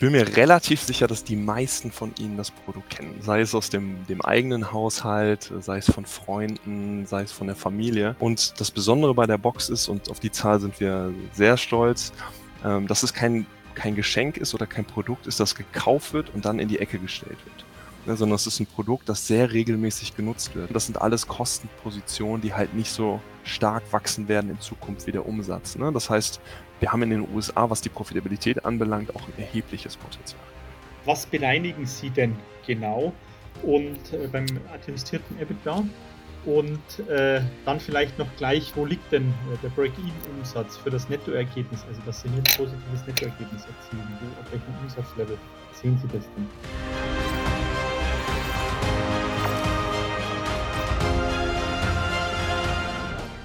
bin mir relativ sicher, dass die meisten von Ihnen das Produkt kennen. Sei es aus dem, dem eigenen Haushalt, sei es von Freunden, sei es von der Familie. Und das Besondere bei der Box ist, und auf die Zahl sind wir sehr stolz, ähm, dass es kein, kein Geschenk ist oder kein Produkt ist, das gekauft wird und dann in die Ecke gestellt wird. Sondern es ist ein Produkt, das sehr regelmäßig genutzt wird. Das sind alles Kostenpositionen, die halt nicht so stark wachsen werden in Zukunft wie der Umsatz. Ne? Das heißt, wir haben in den USA, was die Profitabilität anbelangt, auch ein erhebliches Potenzial. Was bereinigen Sie denn genau und äh, beim administrierten EBITDA? Und äh, dann vielleicht noch gleich, wo liegt denn äh, der Break-Even-Umsatz für das Nettoergebnis, also dass Sie hier ein positives Nettoergebnis erzielen? Auf welchem Umsatzlevel sehen Sie das denn?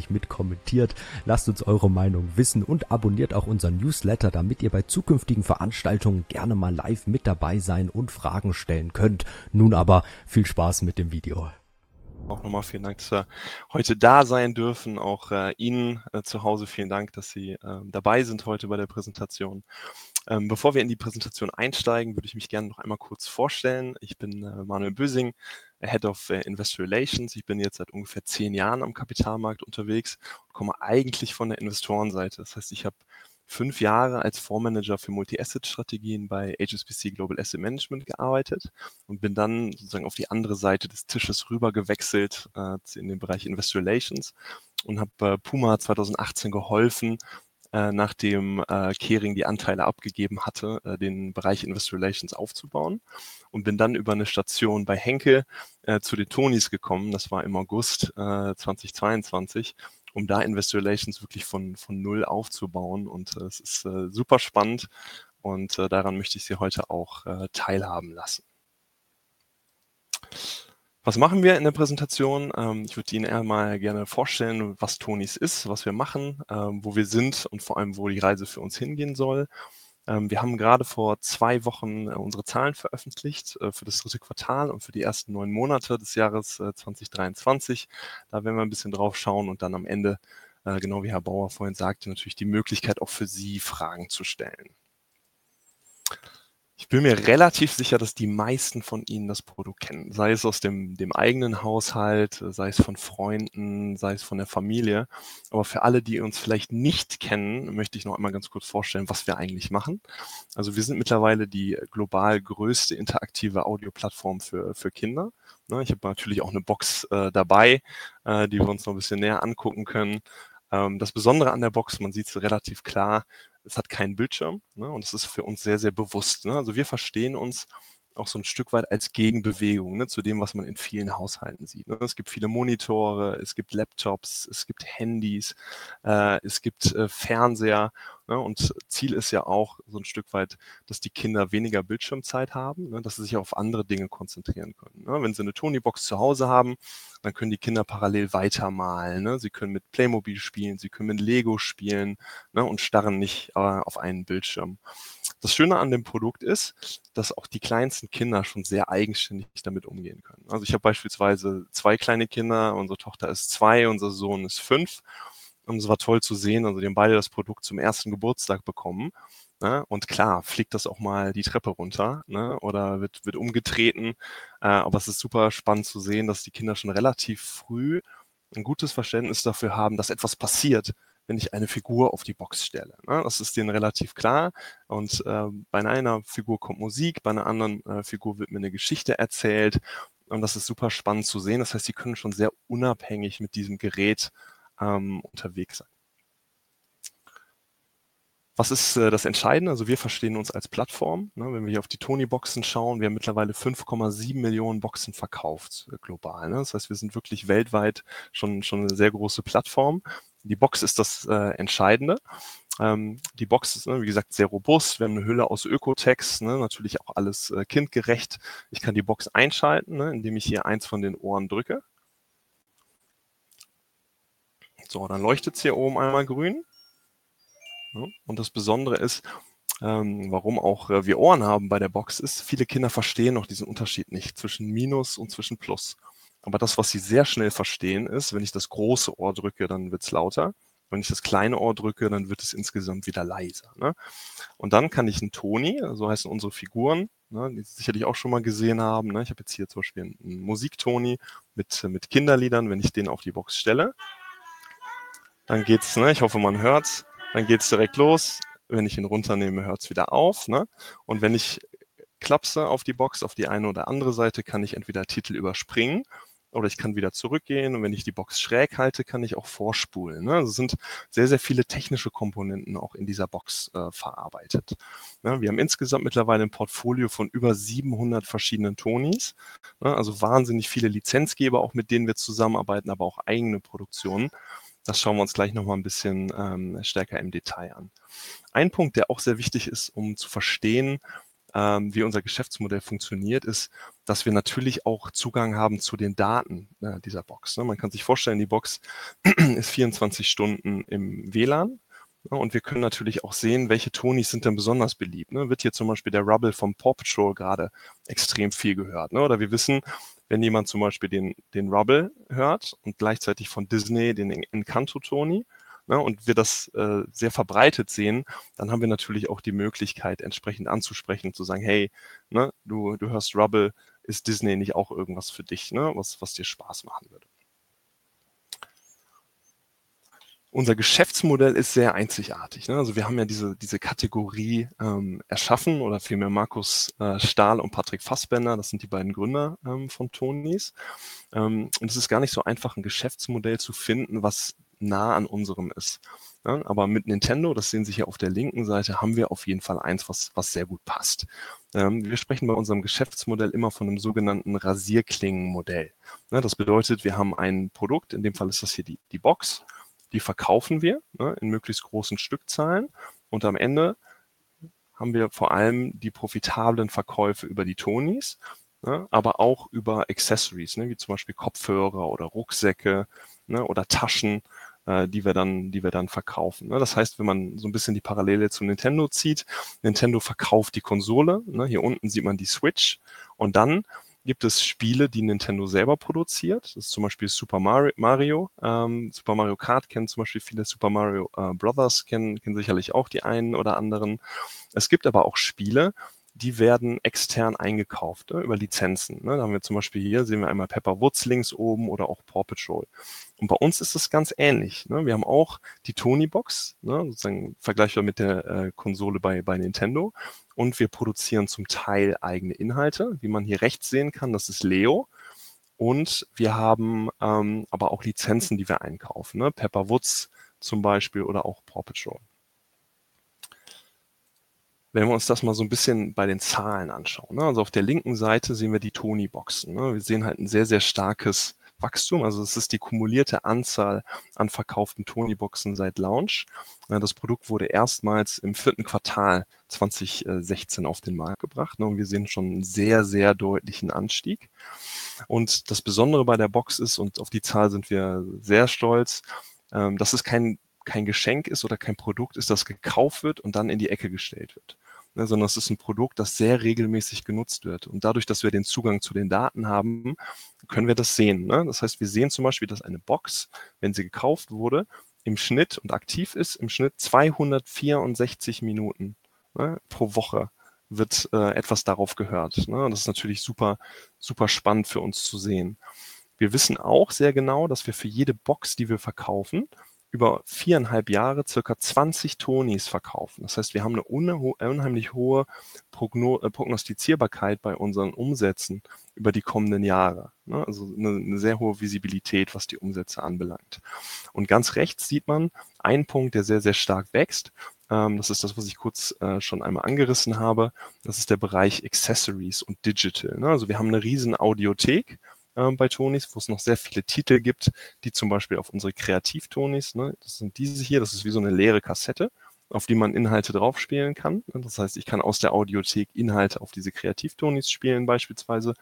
fleißig mit kommentiert. Lasst uns eure Meinung wissen und abonniert auch unseren Newsletter, damit ihr bei zukünftigen Veranstaltungen gerne mal live mit dabei sein und Fragen stellen könnt. Nun aber viel Spaß mit dem Video. Auch nochmal vielen Dank, dass wir heute da sein dürfen. Auch äh, Ihnen äh, zu Hause vielen Dank, dass Sie äh, dabei sind heute bei der Präsentation. Ähm, bevor wir in die Präsentation einsteigen, würde ich mich gerne noch einmal kurz vorstellen. Ich bin äh, Manuel Bösing, Head of äh, Investor Relations. Ich bin jetzt seit ungefähr zehn Jahren am Kapitalmarkt unterwegs und komme eigentlich von der Investorenseite. Das heißt, ich habe fünf Jahre als Fondsmanager für Multi-Asset-Strategien bei HSBC Global Asset Management gearbeitet und bin dann sozusagen auf die andere Seite des Tisches rüber gewechselt äh, in den Bereich Investor Relations und habe äh, Puma 2018 geholfen, äh, nachdem äh, Kering die Anteile abgegeben hatte, äh, den Bereich Investor Relations aufzubauen und bin dann über eine Station bei Henkel äh, zu den Tonis gekommen. Das war im August äh, 2022 um da Investor Relations wirklich von, von null aufzubauen. Und äh, es ist äh, super spannend und äh, daran möchte ich Sie heute auch äh, teilhaben lassen. Was machen wir in der Präsentation? Ähm, ich würde Ihnen einmal gerne vorstellen, was Tonis ist, was wir machen, ähm, wo wir sind und vor allem, wo die Reise für uns hingehen soll. Ähm, wir haben gerade vor zwei Wochen äh, unsere Zahlen veröffentlicht äh, für das dritte Quartal und für die ersten neun Monate des Jahres 2023. Äh, da werden wir ein bisschen drauf schauen und dann am Ende, genau wie Herr Bauer vorhin sagte, natürlich die Möglichkeit auch für Sie Fragen zu stellen. Ich bin mir relativ sicher, dass die meisten von Ihnen das Produkt kennen, sei es aus dem, dem eigenen Haushalt, sei es von Freunden, sei es von der Familie. Aber für alle, die uns vielleicht nicht kennen, möchte ich noch einmal ganz kurz vorstellen, was wir eigentlich machen. Also wir sind mittlerweile die global größte interaktive Audioplattform für, für Kinder. Ne, ich habe natürlich auch eine Box äh, dabei, äh, die wir uns noch ein bisschen näher angucken können. Ähm, das Besondere an der Box, man sieht es relativ klar, es hat keinen Bildschirm ne, und es ist für uns sehr, sehr bewusst. Ne? Also wir verstehen uns auch so ein Stück weit als Gegenbewegung ne, zu dem, was man in vielen Haushalten sieht. Ne? Es gibt viele Monitore, es gibt Laptops, es gibt Handys, äh, es gibt äh, Fernseher Ne? Und Ziel ist ja auch so ein Stück weit, dass die Kinder weniger Bildschirmzeit haben, ne? dass sie sich auf andere Dinge konzentrieren können. Ne? Wenn sie eine Tony-Box zu Hause haben, dann können die Kinder parallel weitermalen. Ne? Sie können mit Playmobil spielen, sie können mit Lego spielen ne? und starren nicht äh, auf einen Bildschirm. Das Schöne an dem Produkt ist, dass auch die kleinsten Kinder schon sehr eigenständig damit umgehen können. Also ich habe beispielsweise zwei kleine Kinder, unsere Tochter ist zwei, unser Sohn ist fünf. Es war toll zu sehen. Also die haben beide das Produkt zum ersten Geburtstag bekommen. Ne? Und klar, fliegt das auch mal die Treppe runter ne? oder wird, wird umgetreten. Äh, aber es ist super spannend zu sehen, dass die Kinder schon relativ früh ein gutes Verständnis dafür haben, dass etwas passiert, wenn ich eine Figur auf die Box stelle. Ne? Das ist denen relativ klar. Und äh, bei einer Figur kommt Musik, bei einer anderen äh, Figur wird mir eine Geschichte erzählt. Und das ist super spannend zu sehen. Das heißt, sie können schon sehr unabhängig mit diesem Gerät ähm, unterwegs sein. Was ist äh, das Entscheidende? Also wir verstehen uns als Plattform. Ne? Wenn wir hier auf die Tony-Boxen schauen, wir haben mittlerweile 5,7 Millionen Boxen verkauft äh, global. Ne? Das heißt, wir sind wirklich weltweit schon, schon eine sehr große Plattform. Die Box ist das äh, Entscheidende. Ähm, die Box ist, ne, wie gesagt, sehr robust. Wir haben eine Hülle aus Ökotex, ne, natürlich auch alles äh, kindgerecht. Ich kann die Box einschalten, ne, indem ich hier eins von den Ohren drücke. So, dann leuchtet es hier oben einmal grün. Und das Besondere ist, ähm, warum auch äh, wir Ohren haben bei der Box, ist, viele Kinder verstehen noch diesen Unterschied nicht zwischen Minus und zwischen Plus. Aber das, was sie sehr schnell verstehen, ist, wenn ich das große Ohr drücke, dann wird es lauter. Wenn ich das kleine Ohr drücke, dann wird es insgesamt wieder leiser. Ne? Und dann kann ich einen Toni, so heißen unsere Figuren, ne, die Sie sicherlich auch schon mal gesehen haben. Ne? Ich habe jetzt hier zum Beispiel einen Musiktoni mit, mit Kinderliedern. Wenn ich den auf die Box stelle, dann geht's, ne, ich hoffe, man hört's, dann geht's direkt los. Wenn ich ihn runternehme, hört's wieder auf. Ne? Und wenn ich klapse auf die Box, auf die eine oder andere Seite, kann ich entweder Titel überspringen oder ich kann wieder zurückgehen und wenn ich die Box schräg halte, kann ich auch vorspulen. Ne? Also sind sehr, sehr viele technische Komponenten auch in dieser Box äh, verarbeitet. Ne? Wir haben insgesamt mittlerweile ein Portfolio von über 700 verschiedenen Tonis, ne? also wahnsinnig viele Lizenzgeber, auch mit denen wir zusammenarbeiten, aber auch eigene Produktionen. Das schauen wir uns gleich nochmal ein bisschen ähm, stärker im Detail an. Ein Punkt, der auch sehr wichtig ist, um zu verstehen, ähm, wie unser Geschäftsmodell funktioniert, ist, dass wir natürlich auch Zugang haben zu den Daten äh, dieser Box. Ne? Man kann sich vorstellen, die Box ist 24 Stunden im WLAN. Ne? Und wir können natürlich auch sehen, welche Tonis sind denn besonders beliebt. Ne? Wird hier zum Beispiel der Rubble vom Paw Patrol gerade extrem viel gehört. Ne? Oder wir wissen, wenn jemand zum Beispiel den, den Rubble hört und gleichzeitig von Disney den Encanto-Toni, ne, und wir das äh, sehr verbreitet sehen, dann haben wir natürlich auch die Möglichkeit, entsprechend anzusprechen und zu sagen, hey, ne, du, du hörst Rubble, ist Disney nicht auch irgendwas für dich, ne, was, was dir Spaß machen würde? Unser Geschäftsmodell ist sehr einzigartig. Ne? Also wir haben ja diese, diese Kategorie ähm, erschaffen oder vielmehr Markus äh, Stahl und Patrick Fassbender, das sind die beiden Gründer ähm, von Tonis. Ähm, und es ist gar nicht so einfach, ein Geschäftsmodell zu finden, was nah an unserem ist. Ja, aber mit Nintendo, das sehen Sie hier auf der linken Seite, haben wir auf jeden Fall eins, was, was sehr gut passt. Ähm, wir sprechen bei unserem Geschäftsmodell immer von einem sogenannten Rasierklingenmodell. Ja, das bedeutet, wir haben ein Produkt, in dem Fall ist das hier die, die Box, die verkaufen wir ne, in möglichst großen Stückzahlen und am Ende haben wir vor allem die profitablen Verkäufe über die Tonis, ne, aber auch über Accessories, ne, wie zum Beispiel Kopfhörer oder Rucksäcke ne, oder Taschen, äh, die wir dann, die wir dann verkaufen. Ne? Das heißt, wenn man so ein bisschen die Parallele zu Nintendo zieht, Nintendo verkauft die Konsole. Ne? Hier unten sieht man die Switch und dann gibt es Spiele, die Nintendo selber produziert. Das ist zum Beispiel Super Mario, ähm, Super Mario Kart kennen zum Beispiel viele, Super Mario äh, Brothers kennen, kennen sicherlich auch die einen oder anderen. Es gibt aber auch Spiele, die werden extern eingekauft ne, über Lizenzen. Ne? Da haben wir zum Beispiel hier, sehen wir einmal Pepper Woods links oben oder auch Paw Patrol. Und bei uns ist es ganz ähnlich. Ne? Wir haben auch die Tony-Box, ne? sozusagen vergleichbar mit der äh, Konsole bei, bei Nintendo. Und wir produzieren zum Teil eigene Inhalte, wie man hier rechts sehen kann, das ist Leo. Und wir haben ähm, aber auch Lizenzen, die wir einkaufen. Ne? Pepper Woods zum Beispiel oder auch Paw Patrol. Wenn wir uns das mal so ein bisschen bei den Zahlen anschauen. Ne? Also auf der linken Seite sehen wir die Tony-Boxen. Ne? Wir sehen halt ein sehr, sehr starkes Wachstum. Also es ist die kumulierte Anzahl an verkauften Tony-Boxen seit Launch. Das Produkt wurde erstmals im vierten Quartal 2016 auf den Markt gebracht. Ne? Und wir sehen schon einen sehr, sehr deutlichen Anstieg. Und das Besondere bei der Box ist, und auf die Zahl sind wir sehr stolz, ähm, dass es kein kein Geschenk ist oder kein Produkt ist, das gekauft wird und dann in die Ecke gestellt wird. Ne, sondern es ist ein Produkt, das sehr regelmäßig genutzt wird. Und dadurch, dass wir den Zugang zu den Daten haben, können wir das sehen. Ne? Das heißt, wir sehen zum Beispiel, dass eine Box, wenn sie gekauft wurde, im Schnitt und aktiv ist, im Schnitt 264 Minuten ne, pro Woche wird äh, etwas darauf gehört. Ne? Und das ist natürlich super, super spannend für uns zu sehen. Wir wissen auch sehr genau, dass wir für jede Box, die wir verkaufen, über viereinhalb Jahre circa 20 Tonis verkaufen. Das heißt, wir haben eine unheimlich hohe Progno äh, Prognostizierbarkeit bei unseren Umsätzen über die kommenden Jahre. Ne? Also eine, sehr hohe Visibilität, was die Umsätze anbelangt. Und ganz rechts sieht man einen Punkt, der sehr, sehr stark wächst. Ähm, das ist das, was ich kurz äh, schon einmal angerissen habe. Das ist der Bereich Accessories und Digital. Ne? Also wir haben eine riesen Audiothek äh, bei Tonis, wo es noch sehr viele Titel gibt, die zum Beispiel auf unsere Kreativtonis, ne, das sind diese hier, das ist wie so eine leere Kassette, auf die man Inhalte draufspielen kann. Das heißt, ich kann aus der Audiothek Inhalte auf diese Kreativtonis spielen beispielsweise.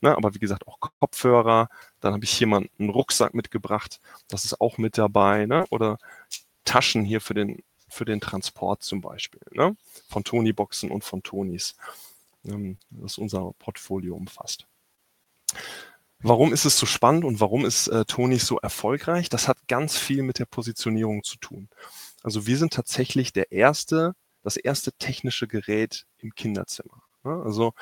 Ne? Aber wie gesagt, auch Kopfhörer. Dann habe ich hier mal einen Rucksack mitgebracht. Das ist auch mit dabei. Ne? Oder Taschen hier für den, für den Transport zum Beispiel. Ne? Von Tony-Boxen und von Tonis. Ähm, das unser Portfolio umfasst. Warum ist es so spannend und warum ist äh, Tony so erfolgreich? Das hat ganz viel mit der Positionierung zu tun. Also wir sind tatsächlich der erste, das erste technische Gerät im Kinderzimmer. Ne? Also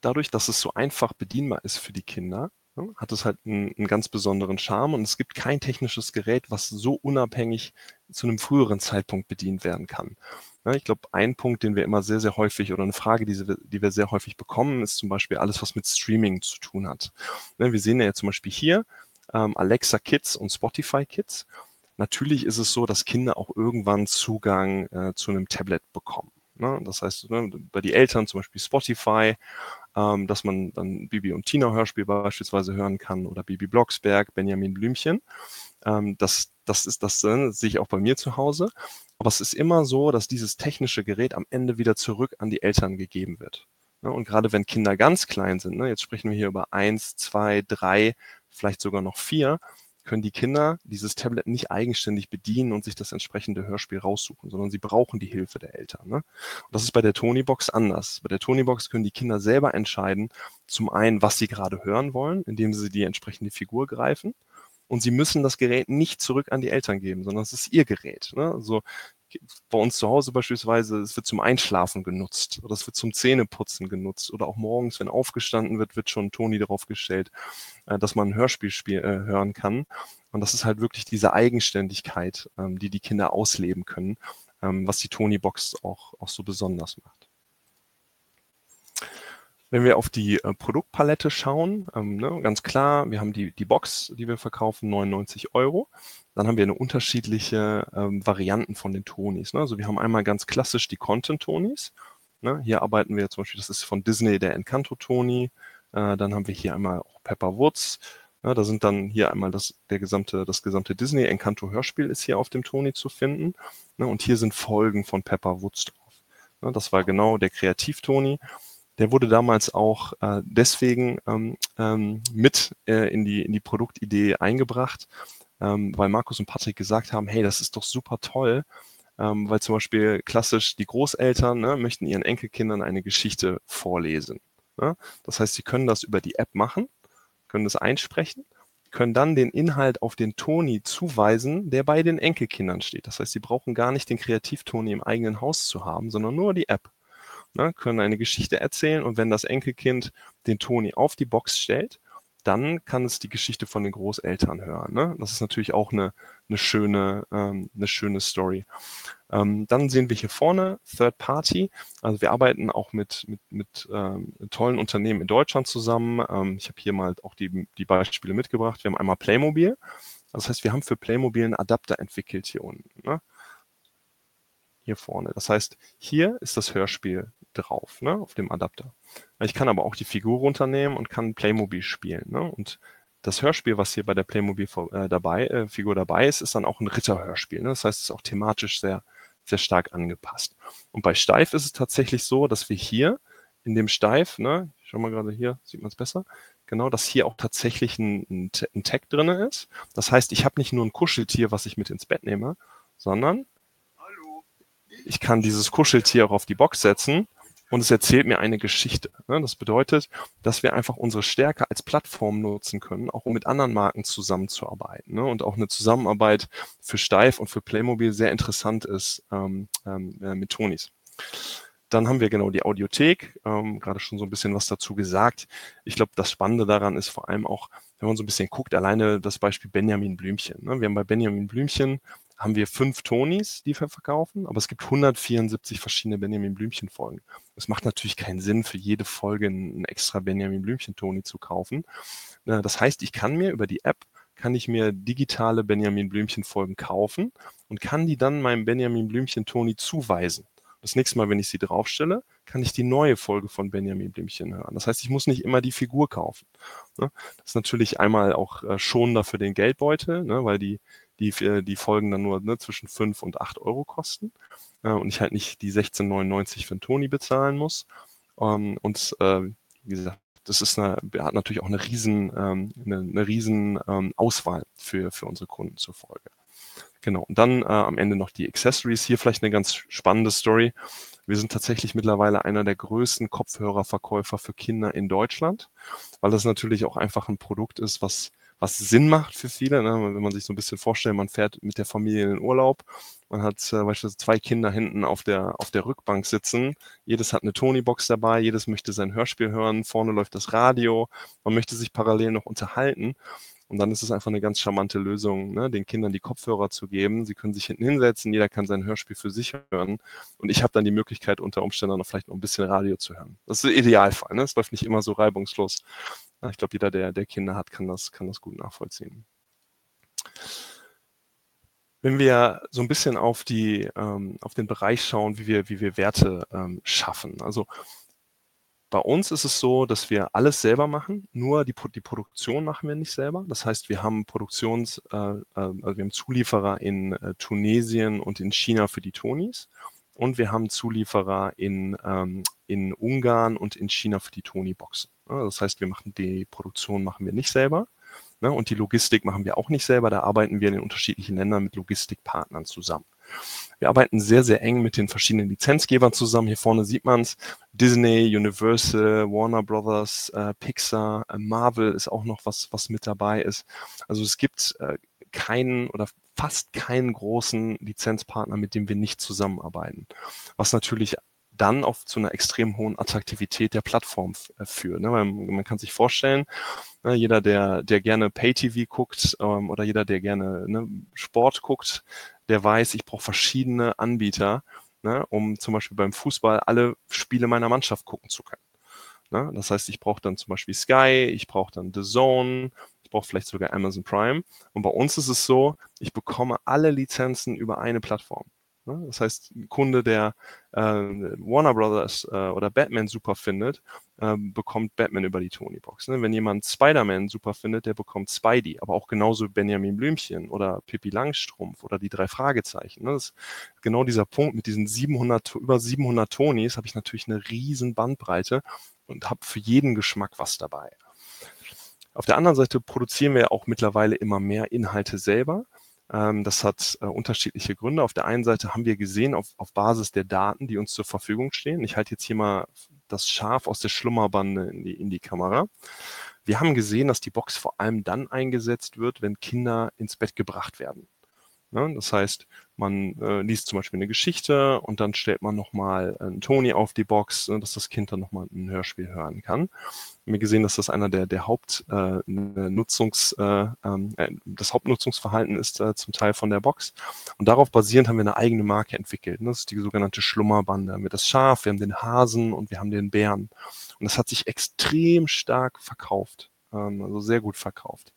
dadurch, dass es so einfach bedienbar ist für die Kinder, ne, hat es halt einen, einen, ganz besonderen Charme und es gibt kein technisches Gerät, was so unabhängig zu einem früheren Zeitpunkt bedient werden kann. Ja, ich glaube, ein Punkt, den wir immer sehr, sehr häufig oder eine Frage, die, die wir sehr häufig bekommen, ist zum Beispiel alles, was mit Streaming zu tun hat. Ja, wir sehen ja zum Beispiel hier ähm, Alexa Kids und Spotify Kids. Natürlich ist es so, dass Kinder auch irgendwann Zugang äh, zu einem Tablet bekommen. Ne? Das heißt, ne, bei die Eltern zum Beispiel Spotify, ähm, dass man dann Bibi und Tina Hörspiel beispielsweise hören kann oder Bibi Blocksberg, Benjamin Blümchen. Ähm, das, das ist das, sehe ich auch bei mir zu Hause. Aber es ist immer so, dass dieses technische Gerät am Ende wieder zurück an die Eltern gegeben wird. Ne? Und gerade wenn Kinder ganz klein sind, ne, jetzt sprechen wir hier über eins, zwei, drei, vielleicht sogar noch vier, können die Kinder dieses Tablet nicht eigenständig bedienen und sich das entsprechende Hörspiel raussuchen, sondern sie brauchen die Hilfe der Eltern. Ne? Und das ist bei der Tonybox anders. Bei der Tonybox können die Kinder selber entscheiden, zum einen, was sie gerade hören wollen, indem sie die entsprechende Figur greifen und sie müssen das Gerät nicht zurück an die Eltern geben, sondern es ist ihr Gerät. Ne? Also bei uns zu Hause beispielsweise, es wird zum Einschlafen genutzt oder es wird zum Zähneputzen genutzt oder auch morgens, wenn aufgestanden wird, wird schon Toni darauf gestellt, äh, dass man ein Hörspiel spiel, äh, hören kann. Und das ist halt wirklich diese Eigenständigkeit, ähm, die die Kinder ausleben können, ähm, was die Toni-Box auch, auch so besonders macht. Wenn wir auf die äh, Produktpalette schauen, ähm, ne, ganz klar, wir haben die, die Box, die wir verkaufen, 99 Euro. Dann haben wir eine unterschiedliche ähm, Varianten von den Tonis. Ne? Also wir haben einmal ganz klassisch die Content-Tonis. Ne? Hier arbeiten wir zum Beispiel, das ist von Disney der Encanto-Toni. Äh, dann haben wir hier einmal auch Pepper Woods. Ja, da sind dann hier einmal das, der gesamte, das gesamte Disney Encanto Hörspiel ist hier auf dem Toni zu finden. Ne? Und hier sind Folgen von Pepper Woods drauf. Ne? Das war genau der Kreativ-Toni der wurde damals auch äh, deswegen ähm, ähm, mit äh, in, die, in die Produktidee eingebracht, ähm, weil Markus und Patrick gesagt haben, hey, das ist doch super toll, ähm, weil zum Beispiel klassisch die Großeltern ne, möchten ihren Enkelkindern eine Geschichte vorlesen. Ne? Das heißt, sie können das über die App machen, können das einsprechen, können dann den Inhalt auf den Toni zuweisen, der bei den Enkelkindern steht. Das heißt, sie brauchen gar nicht den Kreativtoni im eigenen Haus zu haben, sondern nur die App ne, können eine Geschichte erzählen und wenn das Enkelkind den Toni auf die Box stellt, dann kann es die Geschichte von den Großeltern hören. Ne? Das ist natürlich auch eine, eine, schöne, ähm, eine schöne Story. Ähm, dann sehen wir hier vorne Third Party. Also wir arbeiten auch mit, mit, mit ähm, tollen Unternehmen in Deutschland zusammen. Ähm, ich habe hier mal auch die, die Beispiele mitgebracht. Wir haben einmal Playmobil. Das heißt, wir haben für Playmobil einen Adapter entwickelt hier unten. Ne? Hier vorne. Das heißt, hier ist das Hörspiel drauf, ne, auf dem Adapter. Ich kann aber auch die Figur runternehmen und kann Playmobil spielen. Ne? Und das Hörspiel, was hier bei der Playmobil äh, dabei, äh, Figur dabei ist, ist dann auch ein Ritterhörspiel. Ne? Das heißt, es ist auch thematisch sehr, sehr stark angepasst. Und bei Steif ist es tatsächlich so, dass wir hier in dem Steif, ne, ich schau mal gerade hier, sieht man es besser, genau, dass hier auch tatsächlich ein, ein, ein Tag drin ist. Das heißt, ich habe nicht nur ein Kuscheltier, was ich mit ins Bett nehme, sondern ich kann dieses Kuscheltier auch auf die Box setzen und es erzählt mir eine Geschichte. Ne? Das bedeutet, dass wir einfach unsere Stärke als Plattform nutzen können, auch um mit anderen Marken zusammenzuarbeiten. Ne? Und auch eine Zusammenarbeit für Steif und für Playmobil sehr interessant ist ähm, ähm, äh, mit Tonis. Dann haben wir genau die Audiothek, ähm, gerade schon so ein bisschen was dazu gesagt. Ich glaube, das Spannende daran ist vor allem auch, wenn man so ein bisschen guckt, alleine das Beispiel Benjamin Blümchen. Ne? Wir haben bei Benjamin Blümchen haben wir fünf Tonis, die wir verkaufen, aber es gibt 174 verschiedene Benjamin Blümchen Folgen. Es macht natürlich keinen Sinn, für jede Folge einen extra Benjamin Blümchen Toni zu kaufen. Das heißt, ich kann mir über die App kann ich mir digitale Benjamin Blümchen Folgen kaufen und kann die dann meinem Benjamin Blümchen Toni zuweisen. Das nächste Mal, wenn ich sie draufstelle, kann ich die neue Folge von Benjamin Blümchen hören. Das heißt, ich muss nicht immer die Figur kaufen. Ne? Das ist natürlich einmal auch äh, schonender für den Geldbeutel, ne? weil die, die, die Folgen dann nur ne, zwischen 5 und 8 Euro kosten äh, und ich halt nicht die 16,99 für einen Toni bezahlen muss. Ähm, und äh, wie gesagt, das ist eine, hat natürlich auch eine riesen, ähm, eine, eine riesen ähm, Auswahl für, für unsere Kunden zur Folge. Genau. Und dann äh, am Ende noch die Accessories. Hier vielleicht eine ganz spannende Story. Wir sind tatsächlich mittlerweile einer der größten Kopfhörerverkäufer für Kinder in Deutschland, weil das natürlich auch einfach ein Produkt ist, was was Sinn macht für viele. Ne? Wenn man sich so ein bisschen vorstellt, man fährt mit der Familie in den Urlaub, man hat äh, beispielsweise zwei Kinder hinten auf der, auf der Rückbank sitzen, jedes hat eine Tony-Box dabei, jedes möchte sein Hörspiel hören, vorne läuft das Radio, man möchte sich parallel noch unterhalten. Und dann ist es einfach eine ganz charmante Lösung, ne, den Kindern die Kopfhörer zu geben. Sie können sich hinten hinsetzen, jeder kann sein Hörspiel für sich hören. Und ich habe dann die Möglichkeit, unter Umständen noch vielleicht noch ein bisschen Radio zu hören. Das ist der Idealfall. Ne? Es läuft nicht immer so reibungslos. Ich glaube, jeder, der, der Kinder hat, kann das, kann das gut nachvollziehen. Wenn wir so ein bisschen auf, die, ähm, auf den Bereich schauen, wie wir, wie wir Werte ähm, schaffen. Also bei uns ist es so, dass wir alles selber machen, nur die, die Produktion machen wir nicht selber. Das heißt, wir haben Produktions, äh, äh, also wir haben Zulieferer in äh, Tunesien und in China für die Tonis und wir haben Zulieferer in, ähm, in Ungarn und in China für die Tony-Boxen. Das heißt, wir machen die Produktion machen wir nicht selber. Ne? Und die Logistik machen wir auch nicht selber. Da arbeiten wir in den unterschiedlichen Ländern mit Logistikpartnern zusammen. Wir arbeiten sehr, sehr eng mit den verschiedenen Lizenzgebern zusammen. Hier vorne sieht man es. Disney, Universal, Warner Brothers, äh, Pixar, äh, Marvel ist auch noch was, was mit dabei ist. Also es gibt äh, keinen oder fast keinen großen Lizenzpartner, mit dem wir nicht zusammenarbeiten. Was natürlich dann auch zu einer extrem hohen Attraktivität der Plattform äh, führt. Ne? Man, man, kann sich vorstellen, ne, jeder, der, der gerne Pay-TV guckt ähm, oder jeder, der gerne ne, Sport guckt, der weiß, ich brauche verschiedene Anbieter, ne, um zum Beispiel beim Fußball alle Spiele meiner Mannschaft gucken zu können. Ne? Das heißt, ich brauche dann zum Beispiel Sky, ich brauche dann The Zone, ich brauche vielleicht sogar Amazon Prime. Und bei uns ist es so, ich bekomme alle Lizenzen über eine Plattform. Ne? Das heißt, ein Kunde, der äh, Warner Brothers äh, oder Batman super findet, äh, bekommt Batman über die Tony-Box. Ne? Wenn jemand Spider-Man super findet, der bekommt Spidey, aber auch genauso Benjamin Blümchen oder Pippi Langstrumpf oder die drei Fragezeichen. Ne? Das ist genau dieser Punkt mit diesen 700, über 700 Tonys habe ich natürlich eine riesen Bandbreite und habe für jeden Geschmack was dabei. Auf der anderen Seite produzieren wir auch mittlerweile immer mehr Inhalte selber. Ähm, das hat äh, unterschiedliche Gründe. Auf der einen Seite haben wir gesehen, auf, auf Basis der Daten, die uns zur Verfügung stehen, ich halte jetzt hier mal das Schaf aus der Schlummerbande in die, in die Kamera. Wir haben gesehen, dass die Box vor allem dann eingesetzt wird, wenn Kinder ins Bett gebracht werden. Ne? Das heißt, man äh, liest zum Beispiel eine Geschichte und dann stellt man nochmal einen Toni auf die Box, ne, dass das Kind dann nochmal ein Hörspiel hören kann. Wir haben gesehen, dass das einer der, der Hauptnutzungs, äh, äh, ähm, äh, das Hauptnutzungsverhalten ist äh, zum Teil von der Box. Und darauf basierend haben wir eine eigene Marke entwickelt. Ne? Das ist die sogenannte Schlummerbande. Wir haben das Schaf, wir haben den Hasen und wir haben den Bären. Und das hat sich extrem stark verkauft. Ähm, also sehr gut verkauft.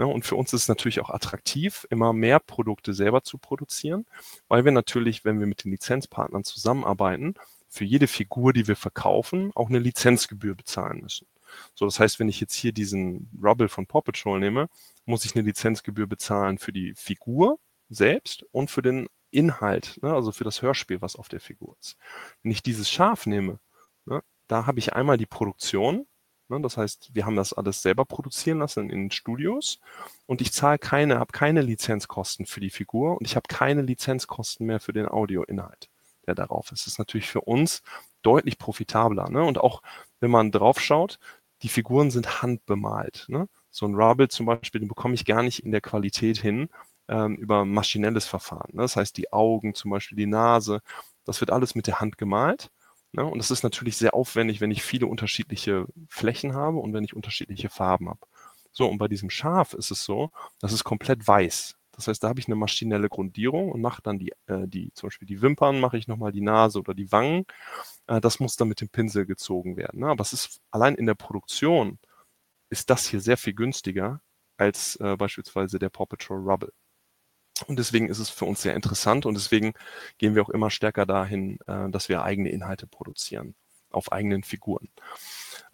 Ne? Und für uns ist es natürlich auch attraktiv, immer mehr Produkte selber zu produzieren, weil wir natürlich, wenn wir mit den Lizenzpartnern zusammenarbeiten, für jede Figur, die wir verkaufen, auch eine Lizenzgebühr bezahlen müssen. So, das heißt, wenn ich jetzt hier diesen Rubble von Paw Patrol nehme, muss ich eine Lizenzgebühr bezahlen für die Figur selbst und für den Inhalt, ne, also für das Hörspiel, was auf der Figur ist. Wenn ich dieses Schaf nehme, ne, da habe ich einmal die Produktion? Das heißt, wir haben das alles selber produzieren lassen in Studios und ich zahle keine, habe keine Lizenzkosten für die Figur und ich habe keine Lizenzkosten mehr für den Audioinhalt, der darauf ist. Das ist natürlich für uns deutlich profitabler. Ne? Und auch wenn man drauf schaut, die Figuren sind handbemalt. Ne? So ein Rubble zum Beispiel, den bekomme ich gar nicht in der Qualität hin ähm, über maschinelles Verfahren. Ne? Das heißt, die Augen, zum Beispiel die Nase, das wird alles mit der Hand gemalt. Ne? Und das ist natürlich sehr aufwendig, wenn ich viele unterschiedliche Flächen habe und wenn ich unterschiedliche Farben habe. So, und bei diesem Schaf ist es so, das ist komplett weiß. Das heißt, da habe ich eine maschinelle Grundierung und mache dann die, äh, die, zum Beispiel die Wimpern, mache ich nochmal die Nase oder die Wangen. Äh, das muss dann mit dem Pinsel gezogen werden. Ne? Aber es ist allein in der Produktion ist das hier sehr viel günstiger als äh, beispielsweise der Paw Patrol Rubble. Und deswegen ist es für uns sehr interessant und deswegen gehen wir auch immer stärker dahin, äh, dass wir eigene Inhalte produzieren auf eigenen Figuren.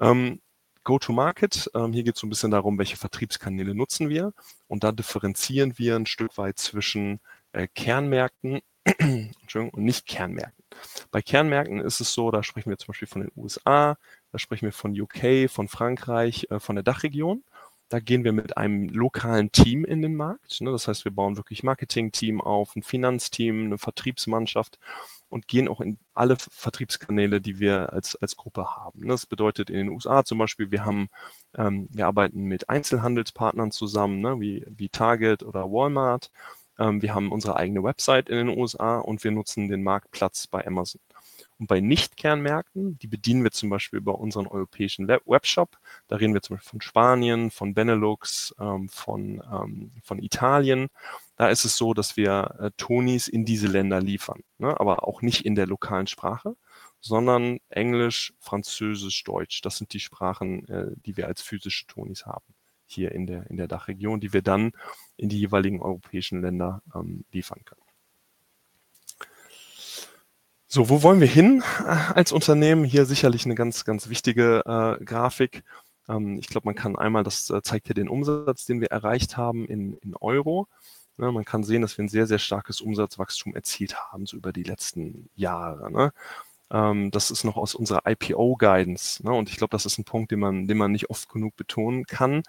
Ähm, Go-to-Market, ähm, hier geht es so ein bisschen darum, welche Vertriebskanäle nutzen wir. Und da differenzieren wir ein Stück weit zwischen äh, Kernmärkten und nicht Kernmärkten. Bei Kernmärkten ist es so, da sprechen wir zum Beispiel von den USA, da sprechen wir von UK, von Frankreich, äh, von der Dachregion. Da gehen wir mit einem lokalen Team in den Markt. Ne? Das heißt, wir bauen wirklich Marketing-Team auf, ein Finanzteam, eine Vertriebsmannschaft und gehen auch in alle Vertriebskanäle, die wir als, als Gruppe haben. Ne? Das bedeutet in den USA zum Beispiel, wir haben, ähm, wir arbeiten mit Einzelhandelspartnern zusammen, ne? wie, wie Target oder Walmart. Ähm, wir haben unsere eigene Website in den USA und wir nutzen den Marktplatz bei Amazon. Und bei Nicht-Kernmärkten, die bedienen wir zum Beispiel über unseren europäischen Webshop. Da reden wir zum Beispiel von Spanien, von Benelux, ähm, von, ähm, von Italien. Da ist es so, dass wir äh, Tonis in diese Länder liefern, ne? aber auch nicht in der lokalen Sprache, sondern Englisch, Französisch, Deutsch. Das sind die Sprachen, äh, die wir als physische Tonis haben hier in der, in der Dachregion, die wir dann in die jeweiligen europäischen Länder ähm, liefern können. So, wo wollen wir hin als Unternehmen? Hier sicherlich eine ganz, ganz wichtige äh, Grafik. Ähm, ich glaube, man kann einmal, das äh, zeigt hier den Umsatz, den wir erreicht haben in, in Euro. Ja, man kann sehen, dass wir ein sehr, sehr starkes Umsatzwachstum erzielt haben, so über die letzten Jahre. Ne? Ähm, das ist noch aus unserer IPO-Guidance. Ne? Und ich glaube, das ist ein Punkt, den man, den man nicht oft genug betonen kann.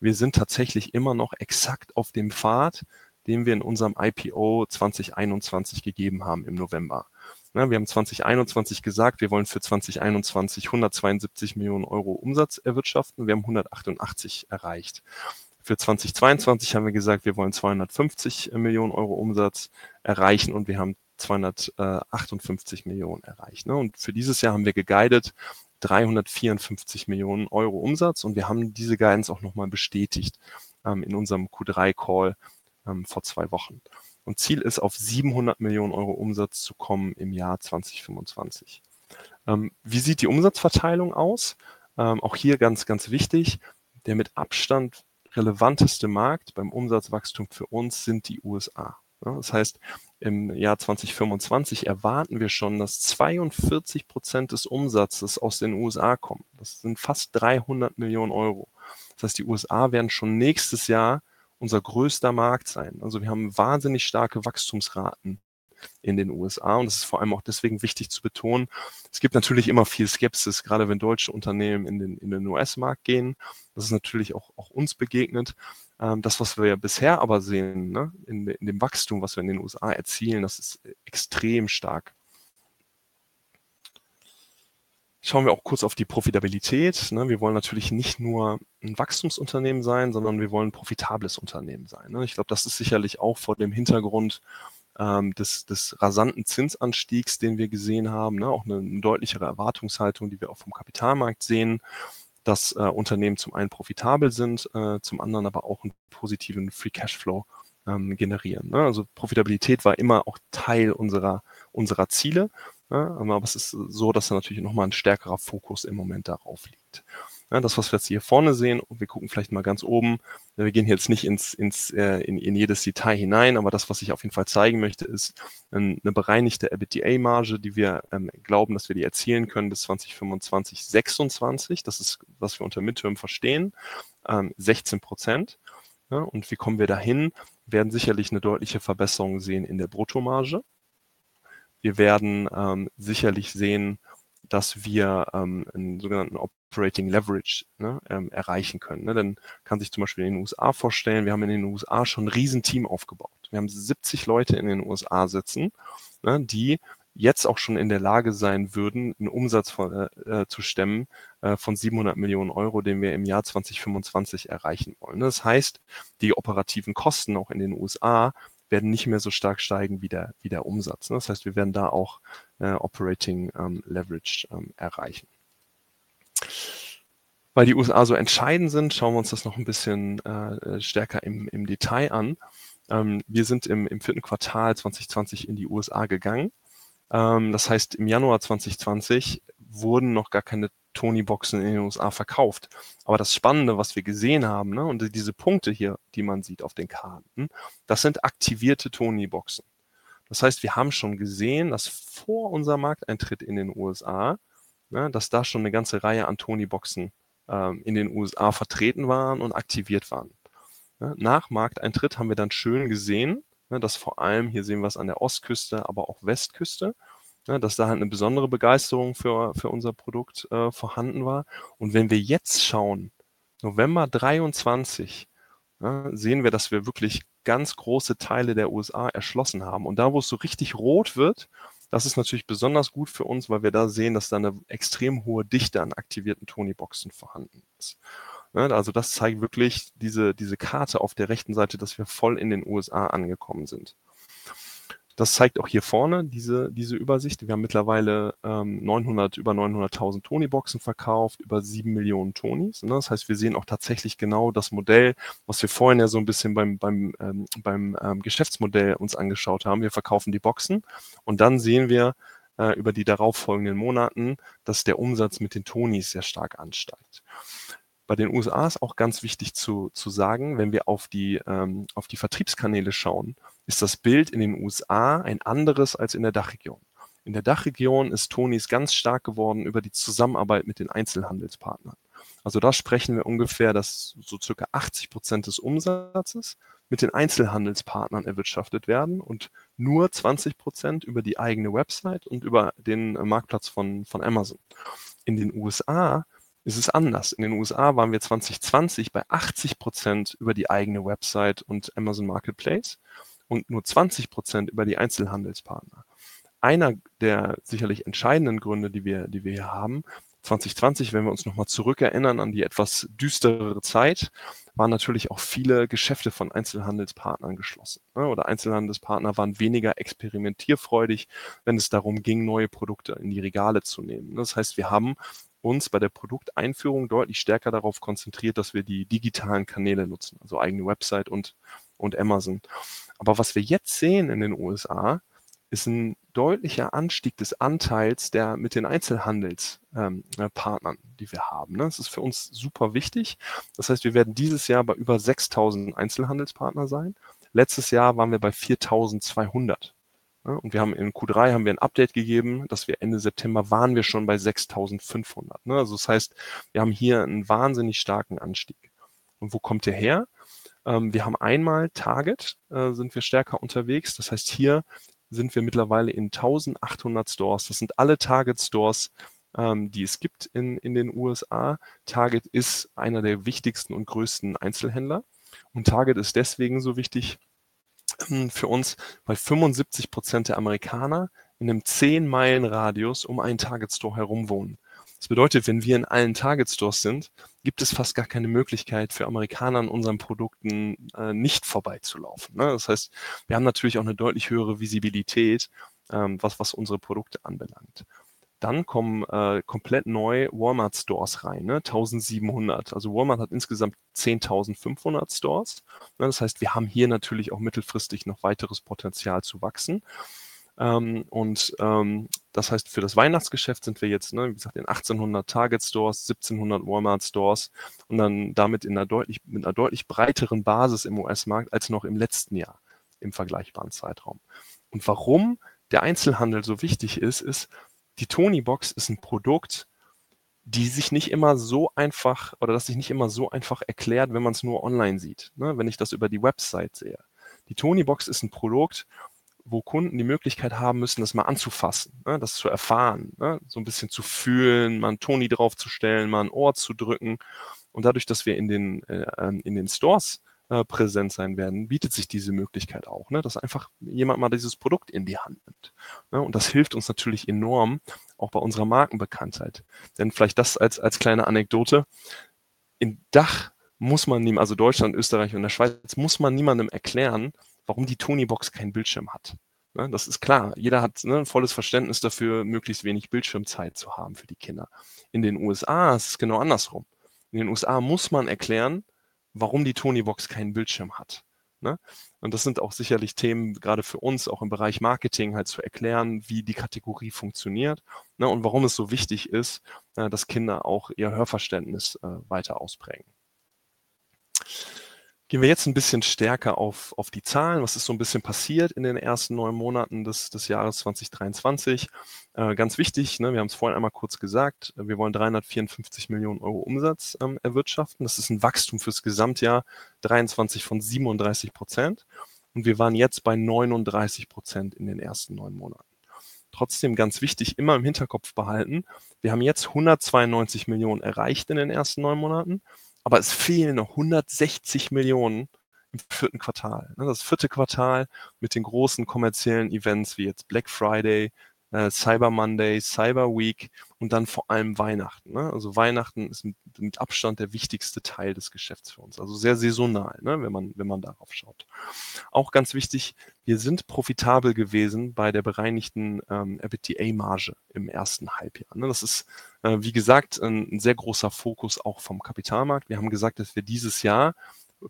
Wir sind tatsächlich immer noch exakt auf dem Pfad, den wir in unserem IPO 2021 gegeben haben im November. Ne, wir haben 2021 gesagt, wir wollen für 2021 172 Millionen Euro Umsatz erwirtschaften. Wir haben 188 erreicht. Für 2022 haben wir gesagt, wir wollen 250 Millionen Euro Umsatz erreichen und wir haben 258 Millionen erreicht. Ne? Und für dieses Jahr haben wir geguidet 354 Millionen Euro Umsatz und wir haben diese Guidance auch nochmal bestätigt ähm, in unserem Q3-Call ähm, vor zwei Wochen. Und Ziel ist, auf 700 Millionen Euro Umsatz zu kommen im Jahr 2025. Ähm, wie sieht die Umsatzverteilung aus? Ähm, auch hier ganz, ganz wichtig. Der mit Abstand relevanteste Markt beim Umsatzwachstum für uns sind die USA. Ja, das heißt, im Jahr 2025 erwarten wir schon, dass 42 Prozent des Umsatzes aus den USA kommen. Das sind fast 300 Millionen Euro. Das heißt, die USA werden schon nächstes Jahr unser größter Markt sein. Also wir haben wahnsinnig starke Wachstumsraten in den USA und es ist vor allem auch deswegen wichtig zu betonen. Es gibt natürlich immer viel Skepsis, gerade wenn deutsche Unternehmen in den, in den US-Markt gehen. Das ist natürlich auch, auch uns begegnet. Ähm, das, was wir ja bisher aber sehen, ne, in, in dem Wachstum, was wir in den USA erzielen, das ist extrem stark. Schauen wir auch kurz auf die Profitabilität. Ne? Wir wollen natürlich nicht nur ein Wachstumsunternehmen sein, sondern wir wollen ein profitables Unternehmen sein. Ne? Ich glaube, das ist sicherlich auch vor dem Hintergrund ähm, des, des rasanten Zinsanstiegs, den wir gesehen haben, ne? auch eine, eine deutlichere Erwartungshaltung, die wir auch vom Kapitalmarkt sehen, dass äh, Unternehmen zum einen profitabel sind, äh, zum anderen aber auch einen positiven Free Cashflow ähm, generieren. Ne? Also Profitabilität war immer auch Teil unserer, unserer Ziele. Ja, aber es ist so, dass da natürlich nochmal ein stärkerer Fokus im Moment darauf liegt. Das, was wir jetzt hier vorne sehen, und wir gucken vielleicht mal ganz oben, wir gehen jetzt nicht ins, ins, äh, in, in jedes Detail hinein, aber das, was ich auf jeden Fall zeigen möchte, ist eine bereinigte EBITDA-Marge, die wir ähm, glauben, dass wir die erzielen können bis 2025, 26. Das ist, was wir unter Midterm verstehen, ähm, 16 Prozent. Ja, und wie kommen wir dahin? Wir werden sicherlich eine deutliche Verbesserung sehen in der Bruttomarge. Wir werden ähm, sicherlich sehen, dass wir ähm, einen sogenannten Operating Leverage ne, ähm, erreichen können. Ne? Dann kann sich zum Beispiel in den USA vorstellen, wir haben in den USA schon ein Riesenteam aufgebaut. Wir haben 70 Leute in den USA sitzen, ne, die jetzt auch schon in der Lage sein würden, einen Umsatz von, äh, äh zu stemmen äh, von 700 Millionen Euro, den wir im Jahr 2025 erreichen wollen. Das heißt, die operativen Kosten auch in den USA werden nicht mehr so stark steigen wie der, wie der Umsatz. Ne? Das heißt, wir werden da auch äh, Operating ähm, Leverage ähm, erreichen. Weil die USA so entscheidend sind, schauen wir uns das noch ein bisschen äh, stärker im, im Detail an. Ähm, wir sind im, im vierten Quartal 2020 in die USA gegangen. Ähm, das heißt, im Januar 2020 wurden noch gar keine Tony-Boxen in den USA verkauft. Aber das Spannende, was wir gesehen haben, ne, und diese Punkte hier, die man sieht auf den Karten, das sind aktivierte Tony-Boxen. Das heißt, wir haben schon gesehen, dass vor unserem Markteintritt in den USA, ne, dass da schon eine ganze Reihe an Tony-Boxen ähm, in den USA vertreten waren und aktiviert waren. Ne? Nach Markteintritt haben wir dann schön gesehen, ne, dass vor allem, hier sehen wir es an der Ostküste, aber auch Westküste, ne, dass da halt eine besondere Begeisterung für, für unser Produkt äh, vorhanden war. Und wenn wir jetzt schauen, November 23, ja, sehen wir, dass wir wirklich ganz große Teile der USA erschlossen haben. Und da, wo es so richtig rot wird, das ist natürlich besonders gut für uns, weil wir da sehen, dass da eine extrem hohe Dichte an aktivierten Tony-Boxen vorhanden ist. Ja, also das zeigt wirklich diese, diese Karte auf der rechten Seite, dass wir voll in den USA angekommen sind. Das zeigt auch hier vorne diese, diese Übersicht. Wir haben mittlerweile ähm, 900, über 900.000 Tony-Boxen verkauft, über 7 Millionen Tonys. Ne? Das heißt, wir sehen auch tatsächlich genau das Modell, was wir vorhin ja so ein bisschen beim, beim, ähm, beim ähm, Geschäftsmodell uns angeschaut haben. Wir verkaufen die Boxen und dann sehen wir äh, über die darauffolgenden Monaten, dass der Umsatz mit den Tonys sehr stark ansteigt. Bei den USA ist auch ganz wichtig zu, zu sagen, wenn wir auf die, ähm, auf die Vertriebskanäle schauen, ist das Bild in den USA ein anderes als in der Dachregion. In der Dachregion ist Tonys ganz stark geworden über die Zusammenarbeit mit den Einzelhandelspartnern. Also da sprechen wir ungefähr, dass so circa 80 Prozent des Umsatzes mit den Einzelhandelspartnern erwirtschaftet werden und nur 20 Prozent über die eigene Website und über den Marktplatz von, von Amazon. In den USA ist es anders. In den USA waren wir 2020 bei 80 Prozent über die eigene Website und Amazon Marketplace und nur 20 Prozent über die Einzelhandelspartner. Einer der sicherlich entscheidenden Gründe, die wir, die wir hier haben, 2020, wenn wir uns nochmal zurückerinnern an die etwas düsterere Zeit, waren natürlich auch viele Geschäfte von Einzelhandelspartnern geschlossen. Ne? Oder Einzelhandelspartner waren weniger experimentierfreudig, wenn es darum ging, neue Produkte in die Regale zu nehmen. Das heißt, wir haben uns bei der Produkteinführung deutlich stärker darauf konzentriert, dass wir die digitalen Kanäle nutzen, also eigene Website und, und Amazon. Aber was wir jetzt sehen in den USA, ist ein deutlicher Anstieg des Anteils der mit den Einzelhandelspartnern, ähm, die wir haben. Ne? Das ist für uns super wichtig. Das heißt, wir werden dieses Jahr bei über 6000 Einzelhandelspartner sein. Letztes Jahr waren wir bei 4200. Und wir haben in Q3 haben wir ein Update gegeben, dass wir Ende September waren wir schon bei 6500. Ne? Also das heißt, wir haben hier einen wahnsinnig starken Anstieg. Und wo kommt der her? Ähm, wir haben einmal Target, äh, sind wir stärker unterwegs. Das heißt, hier sind wir mittlerweile in 1800 Stores. Das sind alle Target Stores, ähm, die es gibt in, in den USA. Target ist einer der wichtigsten und größten Einzelhändler. Und Target ist deswegen so wichtig, ähm, für uns, weil 75 Prozent der Amerikaner in einem 10-Meilen-Radius um einen Target Store herum wohnen. Das bedeutet, wenn wir in allen Target Stores sind, gibt es fast gar keine Möglichkeit für Amerikaner an unseren Produkten äh, nicht vorbeizulaufen. Ne? Das heißt, wir haben natürlich auch eine deutlich höhere Visibilität, ähm, was, was unsere Produkte anbelangt. Dann kommen äh, komplett neu Walmart Stores rein, ne? 1700. Also Walmart hat insgesamt 10.500 Stores. Ne? Das heißt, wir haben hier natürlich auch mittelfristig noch weiteres Potenzial zu wachsen. Ähm, und ähm, das heißt, für das Weihnachtsgeschäft sind wir jetzt, ne, wie gesagt, in 1800 Target Stores, 1700 Walmart Stores und dann damit in einer deutlich, mit einer deutlich breiteren Basis im US-Markt als noch im letzten Jahr im vergleichbaren Zeitraum. Und warum der Einzelhandel so wichtig ist, ist, die Tony-Box ist ein Produkt, die sich nicht immer so einfach oder das sich nicht immer so einfach erklärt, wenn man es nur online sieht, ne? wenn ich das über die Website sehe. Die Tony-Box ist ein Produkt, wo Kunden die Möglichkeit haben müssen, das mal anzufassen, ne? das zu erfahren, ne? so ein bisschen zu fühlen, mal ein Toni draufzustellen, mal ein Ohr zu drücken. Und dadurch, dass wir in den, äh, ähm, in den Stores äh, präsent sein werden, bietet sich diese Möglichkeit auch, ne? dass einfach jemand mal dieses Produkt in die Hand nimmt. Ne? Und das hilft uns natürlich enorm, auch bei unserer Markenbekanntheit. Denn vielleicht das als, als kleine Anekdote. In Dach muss man niemandem, also Deutschland, Österreich und der Schweiz, muss man niemandem erklären, warum die Tony-Box keinen Bildschirm hat. Ne? Das ist klar. Jeder hat ne, ein volles Verständnis dafür, möglichst wenig Bildschirmzeit zu haben für die Kinder. In den USA ist es genau andersrum. In den USA muss man erklären, warum die Tony-Box keinen Bildschirm hat. Ne? Und das sind auch sicherlich Themen, gerade für uns, auch im Bereich Marketing, halt zu erklären, wie die Kategorie funktioniert ne? und warum es so wichtig ist, äh, dass Kinder auch ihr Hörverständnis äh, weiter ausprägen. Gehen wir jetzt ein bisschen stärker auf, auf die Zahlen. Was ist so ein bisschen passiert in den ersten neun Monaten des, des Jahres 2023? Äh, ganz wichtig, ne, wir haben es vorhin einmal kurz gesagt, wir wollen 354 Millionen Euro Umsatz ähm, erwirtschaften. Das ist ein Wachstum fürs Gesamtjahr 23 von 37 Prozent. Und wir waren jetzt bei 39 Prozent in den ersten neun Monaten. Trotzdem ganz wichtig, immer im Hinterkopf behalten, wir haben jetzt 192 Millionen erreicht in den ersten neun Monaten aber es fehlen noch 160 Millionen im vierten Quartal. Ne? Das vierte Quartal mit den großen kommerziellen Events wie jetzt Black Friday, äh, Cyber Monday, Cyber Week und dann vor allem Weihnachten. Ne? Also Weihnachten ist mit, mit, Abstand der wichtigste Teil des Geschäfts für uns. Also sehr saisonal, ne? wenn, man, wenn man darauf schaut. Auch ganz wichtig, wir sind profitabel gewesen bei der bereinigten ähm, EBITDA-Marge im ersten Halbjahr. Ne? Das ist, äh, wie gesagt, ein, ein sehr großer Fokus auch vom Kapitalmarkt. Wir haben gesagt, dass wir dieses Jahr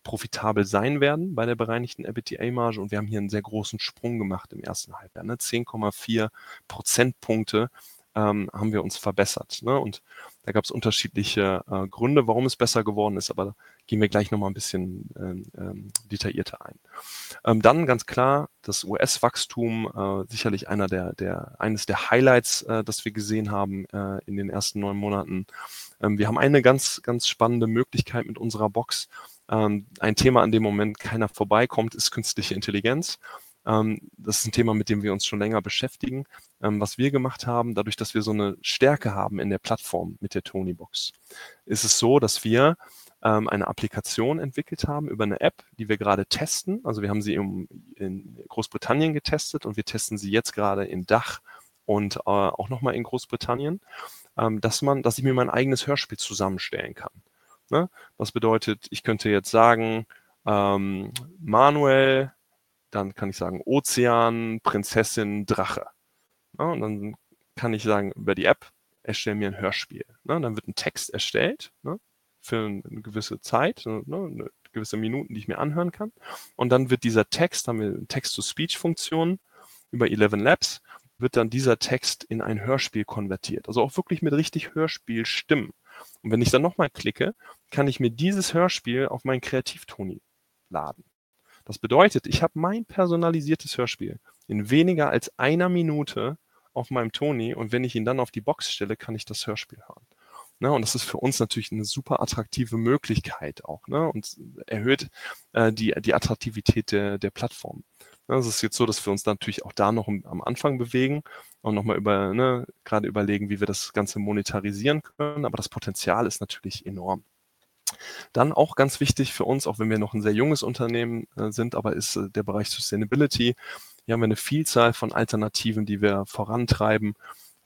profitabel sein werden bei der bereinigten EBITDA-Marge. Und wir haben hier einen sehr großen Sprung gemacht im ersten Halbjahr. Ne? 10,4 Prozentpunkte ähm, haben wir uns verbessert. Ne? Und da gab es unterschiedliche äh, Gründe, warum es besser geworden ist, aber da gehen wir gleich nochmal ein bisschen ähm, ähm, detaillierter ein. Ähm, dann ganz klar, das US-Wachstum, äh, sicherlich einer der, der, eines der Highlights, äh, das wir gesehen haben äh, in den ersten neun Monaten. Ähm, wir haben eine ganz, ganz spannende Möglichkeit mit unserer Box, ähm, ein Thema, an dem Moment keiner vorbeikommt, ist künstliche Intelligenz. Ähm, das ist ein Thema, mit dem wir uns schon länger beschäftigen. Ähm, was wir gemacht haben, dadurch, dass wir so eine Stärke haben in der Plattform mit der Tonybox, ist es so, dass wir ähm, eine Applikation entwickelt haben über eine App, die wir gerade testen. Also wir haben sie im, in Großbritannien getestet und wir testen sie jetzt gerade in Dach und äh, auch nochmal in Großbritannien, ähm, dass man, dass ich mir mein eigenes Hörspiel zusammenstellen kann. Ne? Was bedeutet, ich könnte jetzt sagen, ähm, Manuel, dann kann ich sagen Ozean, Prinzessin, Drache. Ne? Und dann kann ich sagen, über die App, erstelle mir ein Hörspiel. Ne? Dann wird ein Text erstellt ne? für eine gewisse Zeit, ne? eine gewisse Minuten, die ich mir anhören kann. Und dann wird dieser Text, haben wir eine Text-to-Speech-Funktion über 11 Labs, wird dann dieser Text in ein Hörspiel konvertiert. Also auch wirklich mit richtig Hörspielstimmen. Und wenn ich dann nochmal klicke, kann ich mir dieses Hörspiel auf meinen Kreativtoni laden. Das bedeutet, ich habe mein personalisiertes Hörspiel in weniger als einer Minute auf meinem Toni und wenn ich ihn dann auf die Box stelle, kann ich das Hörspiel hören. Ne, und das ist für uns natürlich eine super attraktive Möglichkeit auch ne, und erhöht äh, die, die Attraktivität der, der Plattform. Ne, es ist jetzt so, dass wir uns natürlich auch da noch am Anfang bewegen und nochmal über, ne, gerade überlegen, wie wir das Ganze monetarisieren können. Aber das Potenzial ist natürlich enorm. Dann auch ganz wichtig für uns, auch wenn wir noch ein sehr junges Unternehmen äh, sind, aber ist äh, der Bereich Sustainability. Hier haben wir eine Vielzahl von Alternativen, die wir vorantreiben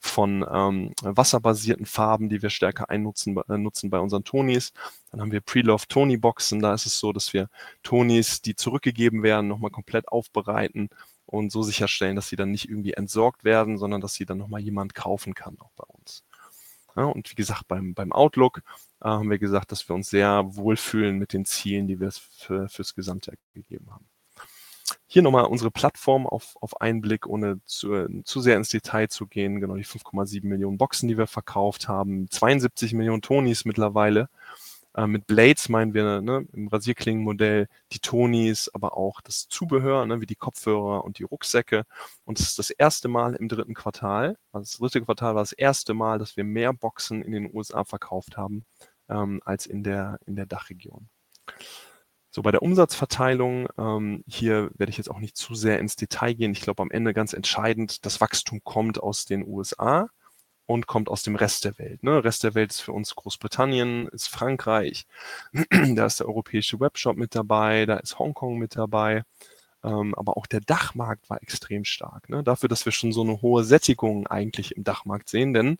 von ähm, wasserbasierten Farben, die wir stärker einnutzen äh, nutzen bei unseren Tonis. Dann haben wir Pre-Love Tony Boxen. Da ist es so, dass wir Tonis, die zurückgegeben werden, nochmal komplett aufbereiten und so sicherstellen, dass sie dann nicht irgendwie entsorgt werden, sondern dass sie dann nochmal jemand kaufen kann, auch bei uns. Ja, und wie gesagt, beim, beim Outlook äh, haben wir gesagt, dass wir uns sehr wohlfühlen mit den Zielen, die wir für, fürs Gesamtjahr gegeben haben. Hier nochmal unsere Plattform auf, auf einen Blick, ohne zu, zu sehr ins Detail zu gehen. Genau die 5,7 Millionen Boxen, die wir verkauft haben. 72 Millionen Tonis mittlerweile. Äh, mit Blades meinen wir ne, im Rasierklingenmodell die Tonis, aber auch das Zubehör, ne, wie die Kopfhörer und die Rucksäcke. Und es ist das erste Mal im dritten Quartal, also das dritte Quartal war das erste Mal, dass wir mehr Boxen in den USA verkauft haben ähm, als in der, in der Dachregion. So, bei der Umsatzverteilung, ähm, hier werde ich jetzt auch nicht zu sehr ins Detail gehen. Ich glaube, am Ende ganz entscheidend, das Wachstum kommt aus den USA und kommt aus dem Rest der Welt. Ne? Rest der Welt ist für uns Großbritannien, ist Frankreich, da ist der europäische Webshop mit dabei, da ist Hongkong mit dabei. Ähm, aber auch der Dachmarkt war extrem stark. Ne? Dafür, dass wir schon so eine hohe Sättigung eigentlich im Dachmarkt sehen, denn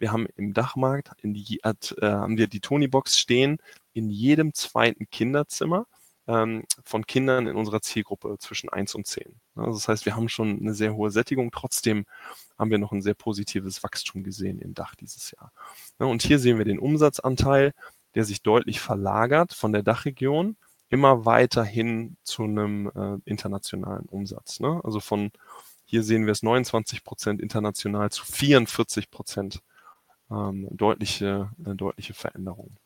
wir haben im Dachmarkt die, äh, haben wir die Tonybox stehen in jedem zweiten Kinderzimmer ähm, von Kindern in unserer Zielgruppe zwischen 1 und 10. Also das heißt, wir haben schon eine sehr hohe Sättigung. Trotzdem haben wir noch ein sehr positives Wachstum gesehen im Dach dieses Jahr. Und hier sehen wir den Umsatzanteil, der sich deutlich verlagert von der Dachregion immer weiter hin zu einem äh, internationalen Umsatz. Ne? Also von hier sehen wir es 29 Prozent international zu 44 Prozent ähm, deutliche, äh, deutliche Veränderung.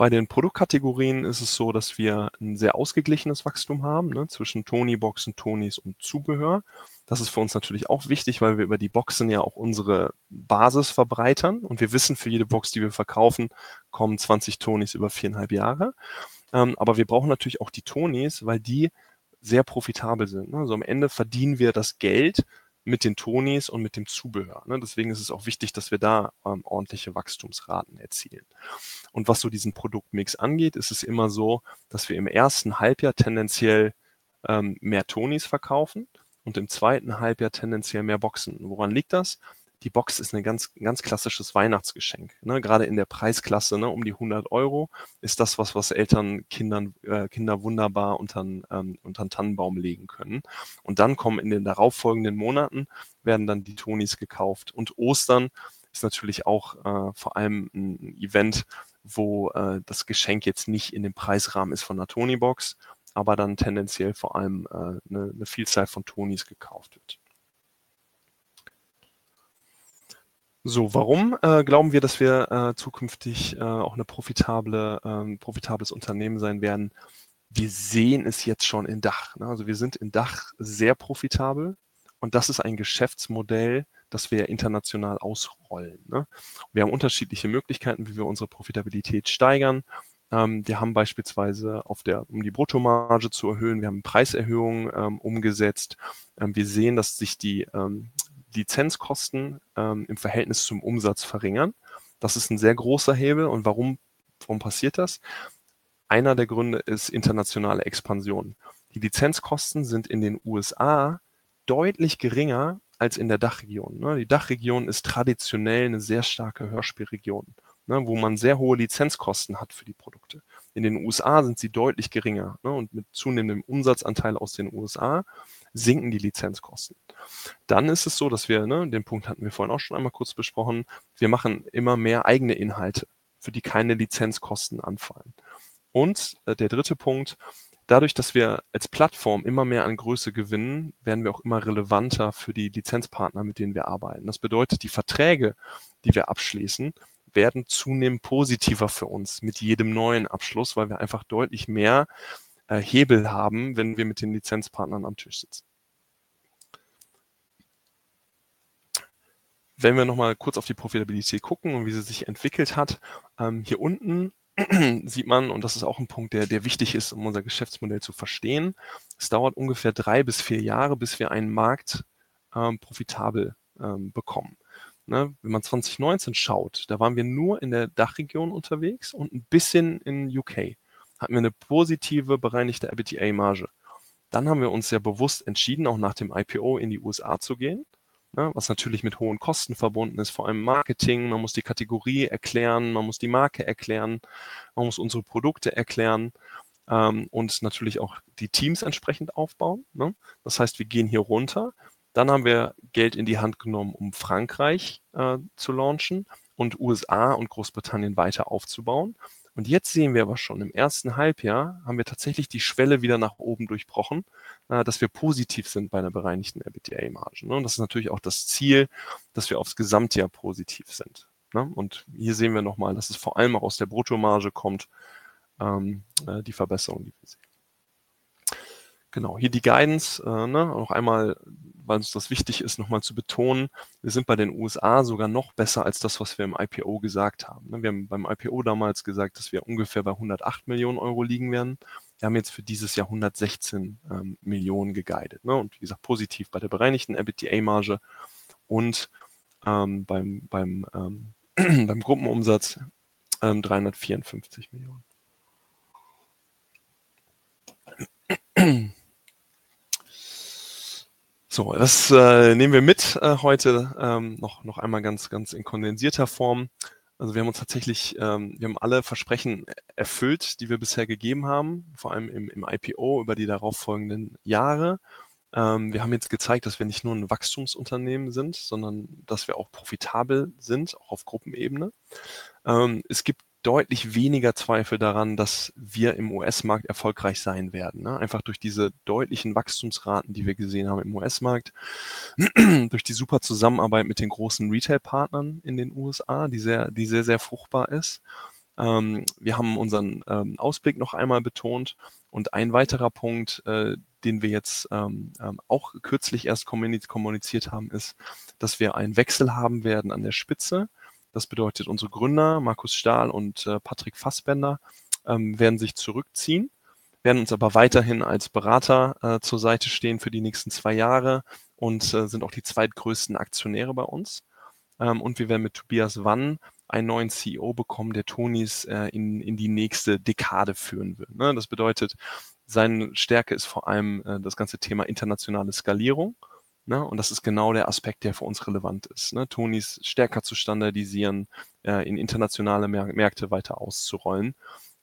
Bei den Produktkategorien ist es so, dass wir ein sehr ausgeglichenes Wachstum haben ne, zwischen Tony-Boxen, Tonys und Zubehör. Das ist für uns natürlich auch wichtig, weil wir über die Boxen ja auch unsere Basis verbreitern und wir wissen, für jede Box, die wir verkaufen, kommen 20 Tonys über viereinhalb Jahre. Ähm, aber wir brauchen natürlich auch die Tonys, weil die sehr profitabel sind. Ne? Also am Ende verdienen wir das Geld mit den Tonys und mit dem Zubehör. Ne? Deswegen ist es auch wichtig, dass wir da ähm, ordentliche Wachstumsraten erzielen. Und was so diesen Produktmix angeht, ist es immer so, dass wir im ersten Halbjahr tendenziell ähm, mehr Tonys verkaufen und im zweiten Halbjahr tendenziell mehr Boxen. Woran liegt das? Die Box ist ein ganz, ganz klassisches Weihnachtsgeschenk. Ne? Gerade in der Preisklasse ne, um die 100 Euro ist das was, was Eltern Kindern, äh, Kinder wunderbar unter, ähm, den Tannenbaum legen können. Und dann kommen in den darauffolgenden Monaten, werden dann die Tonis gekauft. Und Ostern ist natürlich auch äh, vor allem ein Event, wo äh, das Geschenk jetzt nicht in dem Preisrahmen ist von einer Tony-Box, aber dann tendenziell vor allem äh, eine, eine Vielzahl von Tonis gekauft wird. So, warum äh, glauben wir, dass wir äh, zukünftig äh, auch eine profitable, ähm, profitables Unternehmen sein werden? Wir sehen es jetzt schon in Dach. Ne? Also wir sind in Dach sehr profitabel und das ist ein Geschäftsmodell, das wir international ausrollen. Ne? Wir haben unterschiedliche Möglichkeiten, wie wir unsere Profitabilität steigern. Ähm, wir haben beispielsweise auf der, um die Bruttomarge zu erhöhen, wir haben Preiserhöhungen ähm, umgesetzt. Ähm, wir sehen, dass sich die ähm, Lizenzkosten ähm, im Verhältnis zum Umsatz verringern. Das ist ein sehr großer Hebel. Und warum, warum passiert das? Einer der Gründe ist internationale Expansion. Die Lizenzkosten sind in den USA deutlich geringer als in der Dachregion. Ne? Die Dachregion ist traditionell eine sehr starke Hörspielregion, ne? wo man sehr hohe Lizenzkosten hat für die Produkte. In den USA sind sie deutlich geringer ne? und mit zunehmendem Umsatzanteil aus den USA sinken die Lizenzkosten. Dann ist es so, dass wir, ne, den Punkt hatten wir vorhin auch schon einmal kurz besprochen, wir machen immer mehr eigene Inhalte, für die keine Lizenzkosten anfallen. Und äh, der dritte Punkt, dadurch, dass wir als Plattform immer mehr an Größe gewinnen, werden wir auch immer relevanter für die Lizenzpartner, mit denen wir arbeiten. Das bedeutet, die Verträge, die wir abschließen, werden zunehmend positiver für uns mit jedem neuen Abschluss, weil wir einfach deutlich mehr äh, Hebel haben, wenn wir mit den Lizenzpartnern am Tisch sitzen. Wenn wir nochmal kurz auf die Profitabilität gucken und wie sie sich entwickelt hat, ähm, hier unten sieht man, und das ist auch ein Punkt, der, der wichtig ist, um unser Geschäftsmodell zu verstehen, es dauert ungefähr drei bis vier Jahre, bis wir einen Markt ähm, profitabel ähm, bekommen. Ne, wenn man 2019 schaut, da waren wir nur in der Dachregion unterwegs und ein bisschen in UK hatten wir eine positive bereinigte EBITDA-Marge. Dann haben wir uns ja bewusst entschieden, auch nach dem IPO in die USA zu gehen, ne, was natürlich mit hohen Kosten verbunden ist, vor allem Marketing. Man muss die Kategorie erklären, man muss die Marke erklären, man muss unsere Produkte erklären ähm, und natürlich auch die Teams entsprechend aufbauen. Ne? Das heißt, wir gehen hier runter. Dann haben wir Geld in die Hand genommen, um Frankreich äh, zu launchen und USA und Großbritannien weiter aufzubauen. Und jetzt sehen wir aber schon, im ersten Halbjahr haben wir tatsächlich die Schwelle wieder nach oben durchbrochen, äh, dass wir positiv sind bei einer bereinigten EBITDA-Marge. Ne? Und das ist natürlich auch das Ziel, dass wir aufs Gesamtjahr positiv sind. Ne? Und hier sehen wir nochmal, dass es vor allem auch aus der Bruttomarge kommt, ähm, äh, die Verbesserung, die wir sehen. Genau, hier die Guidance, äh, ne, noch einmal, weil uns das wichtig ist, nochmal zu betonen, wir sind bei den USA sogar noch besser als das, was wir im IPO gesagt haben. Ne. Wir haben beim IPO damals gesagt, dass wir ungefähr bei 108 Millionen Euro liegen werden. Wir haben jetzt für dieses Jahr 116 ähm, Millionen geguidet. Ne? Und wie gesagt, positiv bei der bereinigten EBITDA-Marge und ähm, beim, beim, ähm, beim Gruppenumsatz ähm, 354 Millionen. So, das äh, nehmen wir mit äh, heute ähm, noch, noch einmal ganz, ganz in kondensierter Form. Also wir haben uns tatsächlich, ähm, wir haben alle Versprechen erfüllt, die wir bisher gegeben haben, vor allem im, im IPO über die darauffolgenden Jahre. Ähm, wir haben jetzt gezeigt, dass wir nicht nur ein Wachstumsunternehmen sind, sondern dass wir auch profitabel sind, auch auf Gruppenebene. Ähm, es gibt deutlich weniger Zweifel daran, dass wir im US-Markt erfolgreich sein werden. Ne? Einfach durch diese deutlichen Wachstumsraten, die wir gesehen haben im US-Markt, durch die super Zusammenarbeit mit den großen Retail-Partnern in den USA, die sehr, die sehr, sehr fruchtbar ist. Ähm, wir haben unseren ähm, Ausblick noch einmal betont und ein weiterer Punkt, äh, den wir jetzt ähm, ähm, auch kürzlich erst kommuniziert haben, ist, dass wir einen Wechsel haben werden an der Spitze. Das bedeutet, unsere Gründer, Markus Stahl und äh, Patrick Fassbender, ähm, werden sich zurückziehen, werden uns aber weiterhin als Berater äh, zur Seite stehen für die nächsten zwei Jahre und äh, sind auch die zweitgrößten Aktionäre bei uns. Ähm, und wir werden mit Tobias Wann einen neuen CEO bekommen, der Tonis äh, in, in die nächste Dekade führen will. Ne? Das bedeutet, seine Stärke ist vor allem äh, das ganze Thema internationale Skalierung. Ne? Und das ist genau der Aspekt, der für uns relevant ist. Ne? Tonis stärker zu standardisieren, äh, in internationale Märkte weiter auszurollen.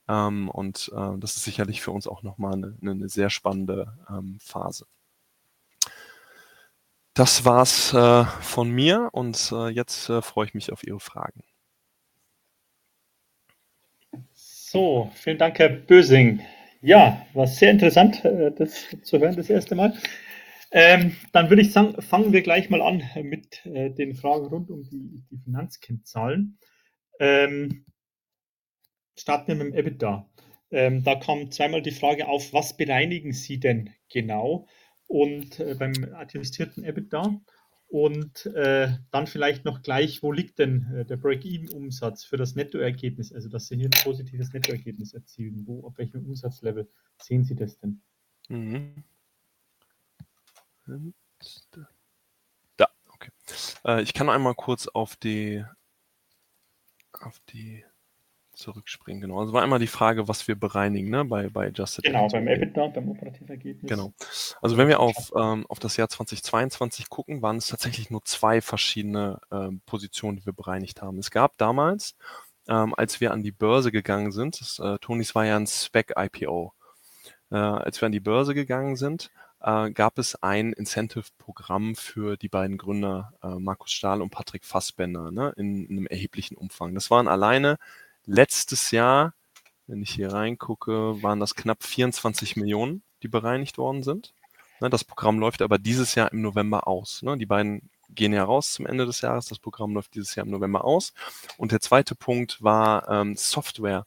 Ähm, und äh, das ist sicherlich für uns auch nochmal eine, eine sehr spannende ähm, Phase. Das war's äh, von mir und äh, jetzt äh, freue ich mich auf Ihre Fragen. So, vielen Dank, Herr Bösing. Ja, war sehr interessant, äh, das zu hören das erste Mal. Ähm, dann würde ich sagen, fangen wir gleich mal an mit äh, den Fragen rund um die, die Finanzkennzahlen. Ähm, starten wir mit dem EBITDA. Ähm, da kam zweimal die Frage auf, was bereinigen Sie denn genau? Und äh, beim adjustierten EBITDA und äh, dann vielleicht noch gleich, wo liegt denn äh, der Break-Even-Umsatz für das Nettoergebnis, also dass Sie hier ein positives Nettoergebnis erzielen? Wo, auf welchem Umsatzlevel sehen Sie das denn? Mhm. Da, okay. Äh, ich kann einmal kurz auf die auf die zurückspringen. Genau. Also war einmal die Frage, was wir bereinigen ne? bei, bei Adjusted Genau, beim EBITDA, beim operativen Ergebnis. Genau. Also wenn wir auf, ähm, auf das Jahr 2022 gucken, waren es tatsächlich nur zwei verschiedene ähm, Positionen, die wir bereinigt haben. Es gab damals, ähm, als wir an die Börse gegangen sind, das, äh, Tonis war ja ein Spec-IPO, äh, als wir an die Börse gegangen sind, äh, gab es ein Incentive-Programm für die beiden Gründer, äh, Markus Stahl und Patrick Fassbender, ne, in, in einem erheblichen Umfang. Das waren alleine Letztes Jahr, wenn ich hier reingucke, waren das knapp 24 Millionen, die bereinigt worden sind. Ne, das Programm läuft aber dieses Jahr im November aus. Ne, die beiden gehen ja raus zum Ende des Jahres. Das Programm läuft dieses Jahr im November aus. Und der zweite Punkt war ähm, Software,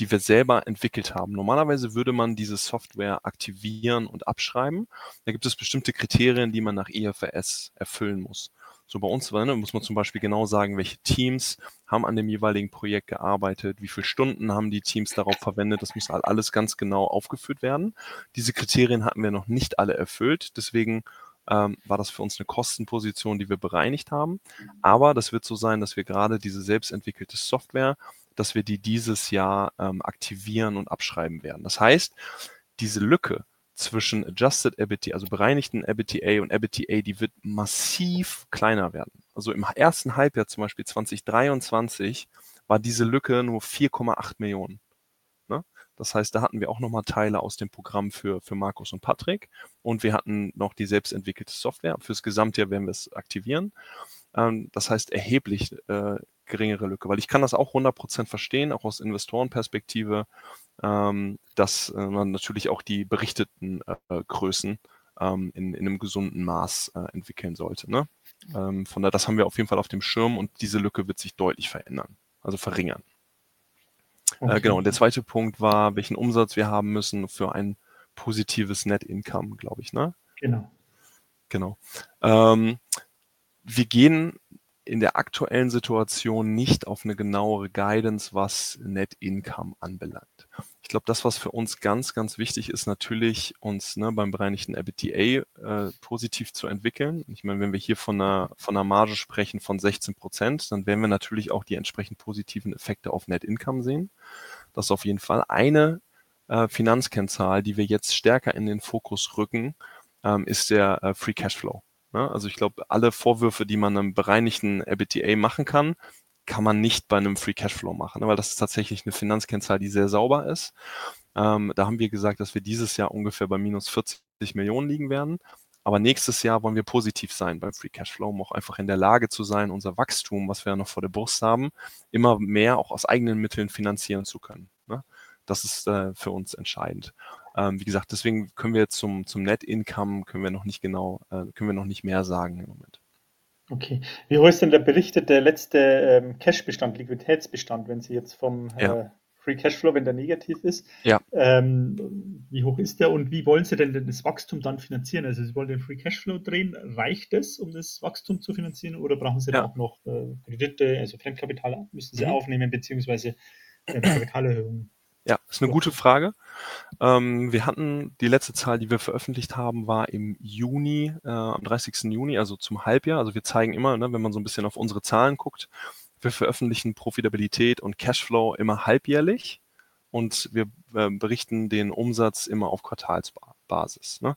die wir selber entwickelt haben. Normalerweise würde man diese Software aktivieren und abschreiben. Da gibt es bestimmte Kriterien, die man nach IFRS erfüllen muss. So bei uns ne, muss man zum Beispiel genau sagen, welche Teams haben an dem jeweiligen Projekt gearbeitet, wie viele Stunden haben die Teams darauf verwendet. Das muss alles ganz genau aufgeführt werden. Diese Kriterien hatten wir noch nicht alle erfüllt. Deswegen ähm, war das für uns eine Kostenposition, die wir bereinigt haben. Aber das wird so sein, dass wir gerade diese selbstentwickelte Software, dass wir die dieses Jahr ähm, aktivieren und abschreiben werden. Das heißt, diese Lücke, zwischen Adjusted EBITDA, also bereinigten EBITDA und EBITDA, die wird massiv kleiner werden. Also im ersten Halbjahr zum Beispiel 2023 war diese Lücke nur 4,8 Millionen. Ne? Das heißt, da hatten wir auch nochmal Teile aus dem Programm für, für Markus und Patrick und wir hatten noch die selbstentwickelte Software. Fürs Gesamtjahr werden wir es aktivieren. Ähm, das heißt, erheblich äh, geringere Lücke, weil ich kann das auch 100% verstehen, auch aus Investorenperspektive, ähm, dass äh, man natürlich auch die berichteten äh, Größen ähm, in, in einem gesunden Maß äh, entwickeln sollte. Ne? Ähm, von daher, das haben wir auf jeden Fall auf dem Schirm und diese Lücke wird sich deutlich verändern, also verringern. Äh, okay. genau, und der zweite Punkt war, welchen Umsatz wir haben müssen für ein positives Net Income, glaube ich, ne? Genau. Genau. Ähm, wir gehen in der aktuellen Situation nicht auf eine genauere Guidance, was Net Income anbelangt. Ich glaube, das, was für uns ganz, ganz wichtig ist, natürlich uns ne, beim bereinigten EBITDA äh, positiv zu entwickeln. Ich meine, wenn wir hier von einer, von einer Marge sprechen von 16 Prozent, dann werden wir natürlich auch die entsprechend positiven Effekte auf Net Income sehen. Das ist auf jeden Fall eine äh, Finanzkennzahl, die wir jetzt stärker in den Fokus rücken, ähm, ist der äh, Free Cashflow. Ne? Also ich glaube, alle Vorwürfe, die man einem bereinigten EBITDA machen kann, kann man nicht bei einem Free Cashflow machen, ne? weil das ist tatsächlich eine Finanzkennzahl, die sehr sauber ist. Ähm, da haben wir gesagt, dass wir dieses Jahr ungefähr bei minus 40 Millionen liegen werden. Aber nächstes Jahr wollen wir positiv sein beim Free Cashflow, um auch einfach in der Lage zu sein, unser Wachstum, was wir ja noch vor der Brust haben, immer mehr auch aus eigenen Mitteln finanzieren zu können. Ne? Das ist äh, für uns entscheidend. Ähm, wie gesagt, deswegen können wir zum, zum Net Income können wir noch nicht genau, äh, können wir noch nicht mehr sagen im Moment. Okay. Wie hoch ist denn der berichtete letzte ähm, Cash-Bestand, Liquiditätsbestand, wenn Sie jetzt vom Ja. äh, Free Cashflow, wenn der negativ ist, Ja. ähm, wie hoch ist der und wie wollen Sie denn das Wachstum dann finanzieren? Also Sie wollen den Free Cashflow drehen, reicht es, um das Wachstum zu finanzieren oder brauchen Sie Ja. da auch noch äh, Kredite, also Fremdkapital müssen Sie Mhm. aufnehmen, beziehungsweise äh, Kapitalerhöhung? Ja, ist eine gute Frage. Ähm, wir hatten die letzte Zahl, die wir veröffentlicht haben, war im Juni, äh, am 30. Juni, also zum Halbjahr. Also wir zeigen immer, ne, wenn man so ein bisschen auf unsere Zahlen guckt, wir veröffentlichen Profitabilität und Cashflow immer halbjährlich und wir äh, berichten den Umsatz immer auf Quartalsbasis. Ne?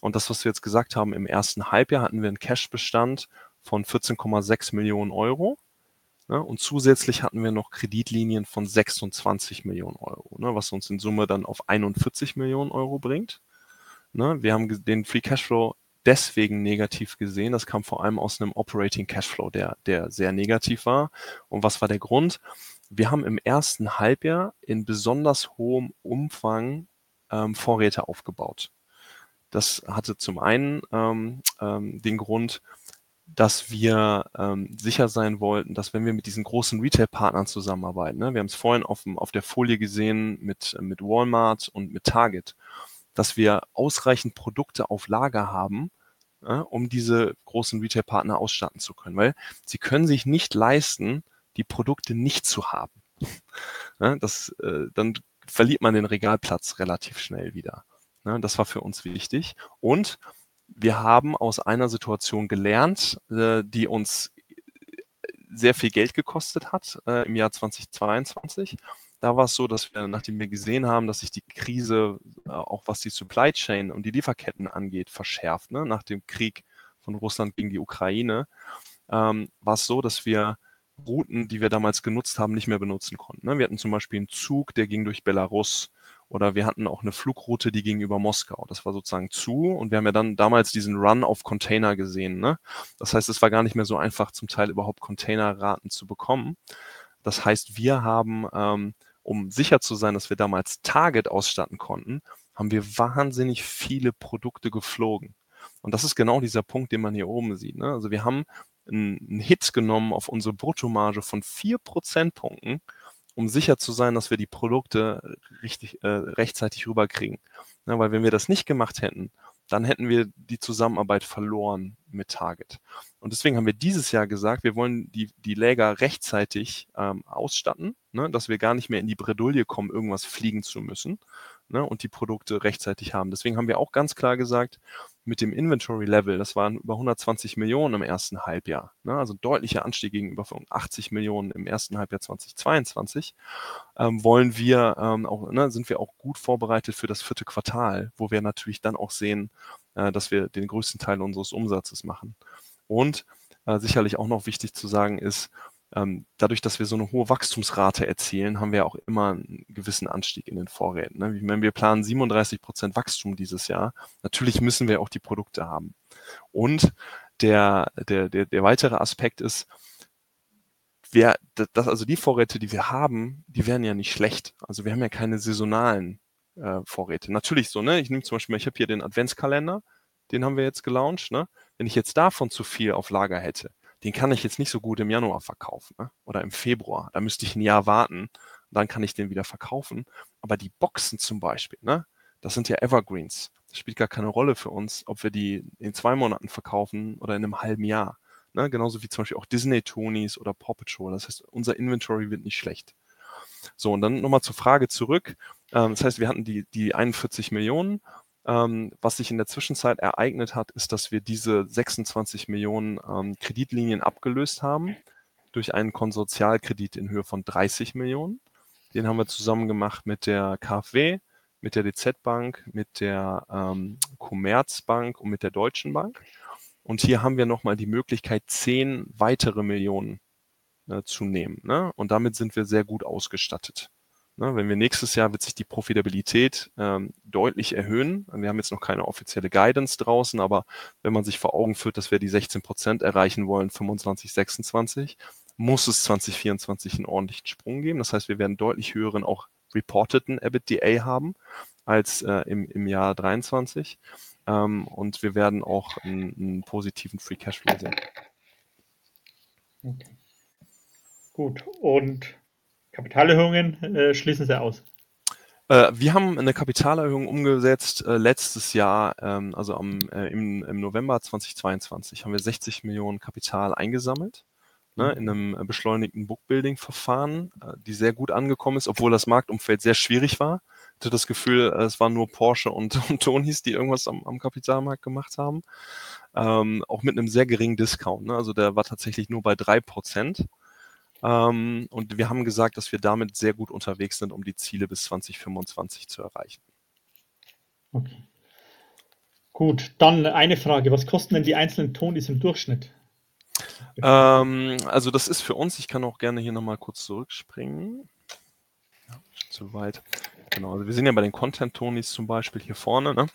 Und das, was wir jetzt gesagt haben, im ersten Halbjahr hatten wir einen Cashbestand von 14,6 Millionen Euro. Ne? Und zusätzlich hatten wir noch Kreditlinien von 26 Millionen Euro, ne? was uns in Summe dann auf 41 Millionen Euro bringt. Ne? Wir haben den Free Cashflow deswegen negativ gesehen. Das kam vor allem aus einem Operating Cashflow, der, der sehr negativ war. Und was war der Grund? Wir haben im ersten Halbjahr in besonders hohem Umfang ähm, Vorräte aufgebaut. Das hatte zum einen ähm, ähm, den Grund, dass wir ähm, sicher sein wollten, dass wenn wir mit diesen großen Retail-Partnern zusammenarbeiten, ne, wir haben es vorhin auf, auf der Folie gesehen mit, mit Walmart und mit Target, dass wir ausreichend Produkte auf Lager haben, ja, um diese großen Retail-Partner ausstatten zu können, weil sie können sich nicht leisten, die Produkte nicht zu haben. Ja, das, äh, dann verliert man den Regalplatz relativ schnell wieder. Ja, das war für uns wichtig. Und wir haben aus einer Situation gelernt, äh, die uns sehr viel Geld gekostet hat äh, im Jahr 2022. Da war es so, dass wir, nachdem wir gesehen haben, dass sich die Krise, äh, auch was die Supply Chain und die Lieferketten angeht, verschärft, ne? nach dem Krieg von Russland gegen die Ukraine, ähm, war es so, dass wir Routen, die wir damals genutzt haben, nicht mehr benutzen konnten. Ne? Wir hatten zum Beispiel einen Zug, der ging durch Belarus oder wir hatten auch eine Flugroute, die ging über Moskau. Das war sozusagen zu und wir haben ja dann damals diesen Run auf Container gesehen. Ne? Das heißt, es war gar nicht mehr so einfach, zum Teil überhaupt Containerraten zu bekommen. Das heißt, wir haben, ähm, um sicher zu sein, dass wir damals Target ausstatten konnten, haben wir wahnsinnig viele Produkte geflogen. Und das ist genau dieser Punkt, den man hier oben sieht. Ne? Also wir haben einen Hit genommen auf unsere Bruttomarge von vier Prozentpunkten, um sicher zu sein, dass wir die Produkte richtig äh, rechtzeitig rüberkriegen. Ja, weil wenn wir das nicht gemacht hätten, dann hätten wir die Zusammenarbeit verloren mit Target. Und deswegen haben wir dieses Jahr gesagt, wir wollen die, die Läger rechtzeitig ähm, ausstatten, ne, dass wir gar nicht mehr in die Bredouille kommen, irgendwas fliegen zu müssen ne, und die Produkte rechtzeitig haben. Deswegen haben wir auch ganz klar gesagt, mit dem Inventory Level, das waren über 120 Millionen im ersten Halbjahr, ne, also deutlicher Anstieg gegenüber von 80 Millionen im ersten Halbjahr 2022, ähm, wollen wir ähm, auch, ne, sind wir auch gut vorbereitet für das vierte Quartal, wo wir natürlich dann auch sehen, äh, dass wir den größten Teil unseres Umsatzes machen. Und äh, sicherlich auch noch wichtig zu sagen ist, ähm, dadurch, dass wir so eine hohe Wachstumsrate erzielen, haben wir auch immer einen gewissen Anstieg in den Vorräten. Ne? Meine, wir planen 37 Prozent Wachstum dieses Jahr. Natürlich müssen wir auch die Produkte haben. Und der, der, der, der weitere Aspekt ist, wir, das, also die Vorräte, die wir haben, die werden ja nicht schlecht. Also wir haben ja keine saisonalen äh, Vorräte. Natürlich so, ne? Ich nehme zum Beispiel, ich habe hier den Adventskalender, den haben wir jetzt gelauncht, ne? Wenn ich jetzt davon zu viel auf Lager hätte, den kann ich jetzt nicht so gut im Januar verkaufen ne? oder im Februar. Da müsste ich ein Jahr warten, dann kann ich den wieder verkaufen. Aber die Boxen zum Beispiel, ne? das sind ja Evergreens. Das spielt gar keine Rolle für uns, ob wir die in zwei Monaten verkaufen oder in einem halben Jahr. Ne? Genauso wie zum Beispiel auch Disney-Tonis oder Paw Patrol. Das heißt, unser Inventory wird nicht schlecht. So, und dann nochmal zur Frage zurück. Ähm, das heißt, wir hatten die, die 41 Millionen ähm, was sich in der Zwischenzeit ereignet hat, ist, dass wir diese 26 Millionen ähm, Kreditlinien abgelöst haben durch einen Konsortialkredit in Höhe von 30 Millionen. Den haben wir zusammen gemacht mit der KfW, mit der DZ Bank, mit der ähm, Commerzbank und mit der Deutschen Bank. Und hier haben wir nochmal die Möglichkeit, zehn weitere Millionen äh, zu nehmen. Ne? Und damit sind wir sehr gut ausgestattet. Ne, wenn wir nächstes Jahr wird sich die Profitabilität ähm, deutlich erhöhen. Wir haben jetzt noch keine offizielle Guidance draußen, aber wenn man sich vor Augen führt, dass wir die 16 Prozent erreichen wollen, 25, 26, muss es 2024 einen ordentlichen Sprung geben. Das heißt, wir werden deutlich höheren auch reporteten EBITDA haben als äh, im, im Jahr 23. Ähm, und wir werden auch einen, einen positiven Free Cashflow sehen. Okay. Gut. Und Kapitalerhöhungen äh, schließen Sie aus? Äh, wir haben eine Kapitalerhöhung umgesetzt äh, letztes Jahr, ähm, also äh, im, November 2022 haben wir 60 Millionen Kapital eingesammelt ne, in einem beschleunigten Bookbuilding-Verfahren, äh, die sehr gut angekommen ist, obwohl das Marktumfeld sehr schwierig war. Ich hatte das Gefühl, es waren nur Porsche und, und Tonys, die irgendwas am, Kapitalmarkt gemacht haben. Ähm, auch mit einem sehr geringen Discount. Ne? Also der war tatsächlich nur bei drei Prozent. Ähm, und wir haben gesagt, dass wir damit sehr gut unterwegs sind, um die Ziele bis 2025 zu erreichen. Okay. Gut, dann eine Frage. Was kosten denn die einzelnen Tonys im Durchschnitt? Ähm, also das ist für uns, ich kann auch gerne hier nochmal kurz zurückspringen. Ja, zu weit. Genau, also wir sind ja bei den Content-Tonys zum Beispiel hier vorne. Ne?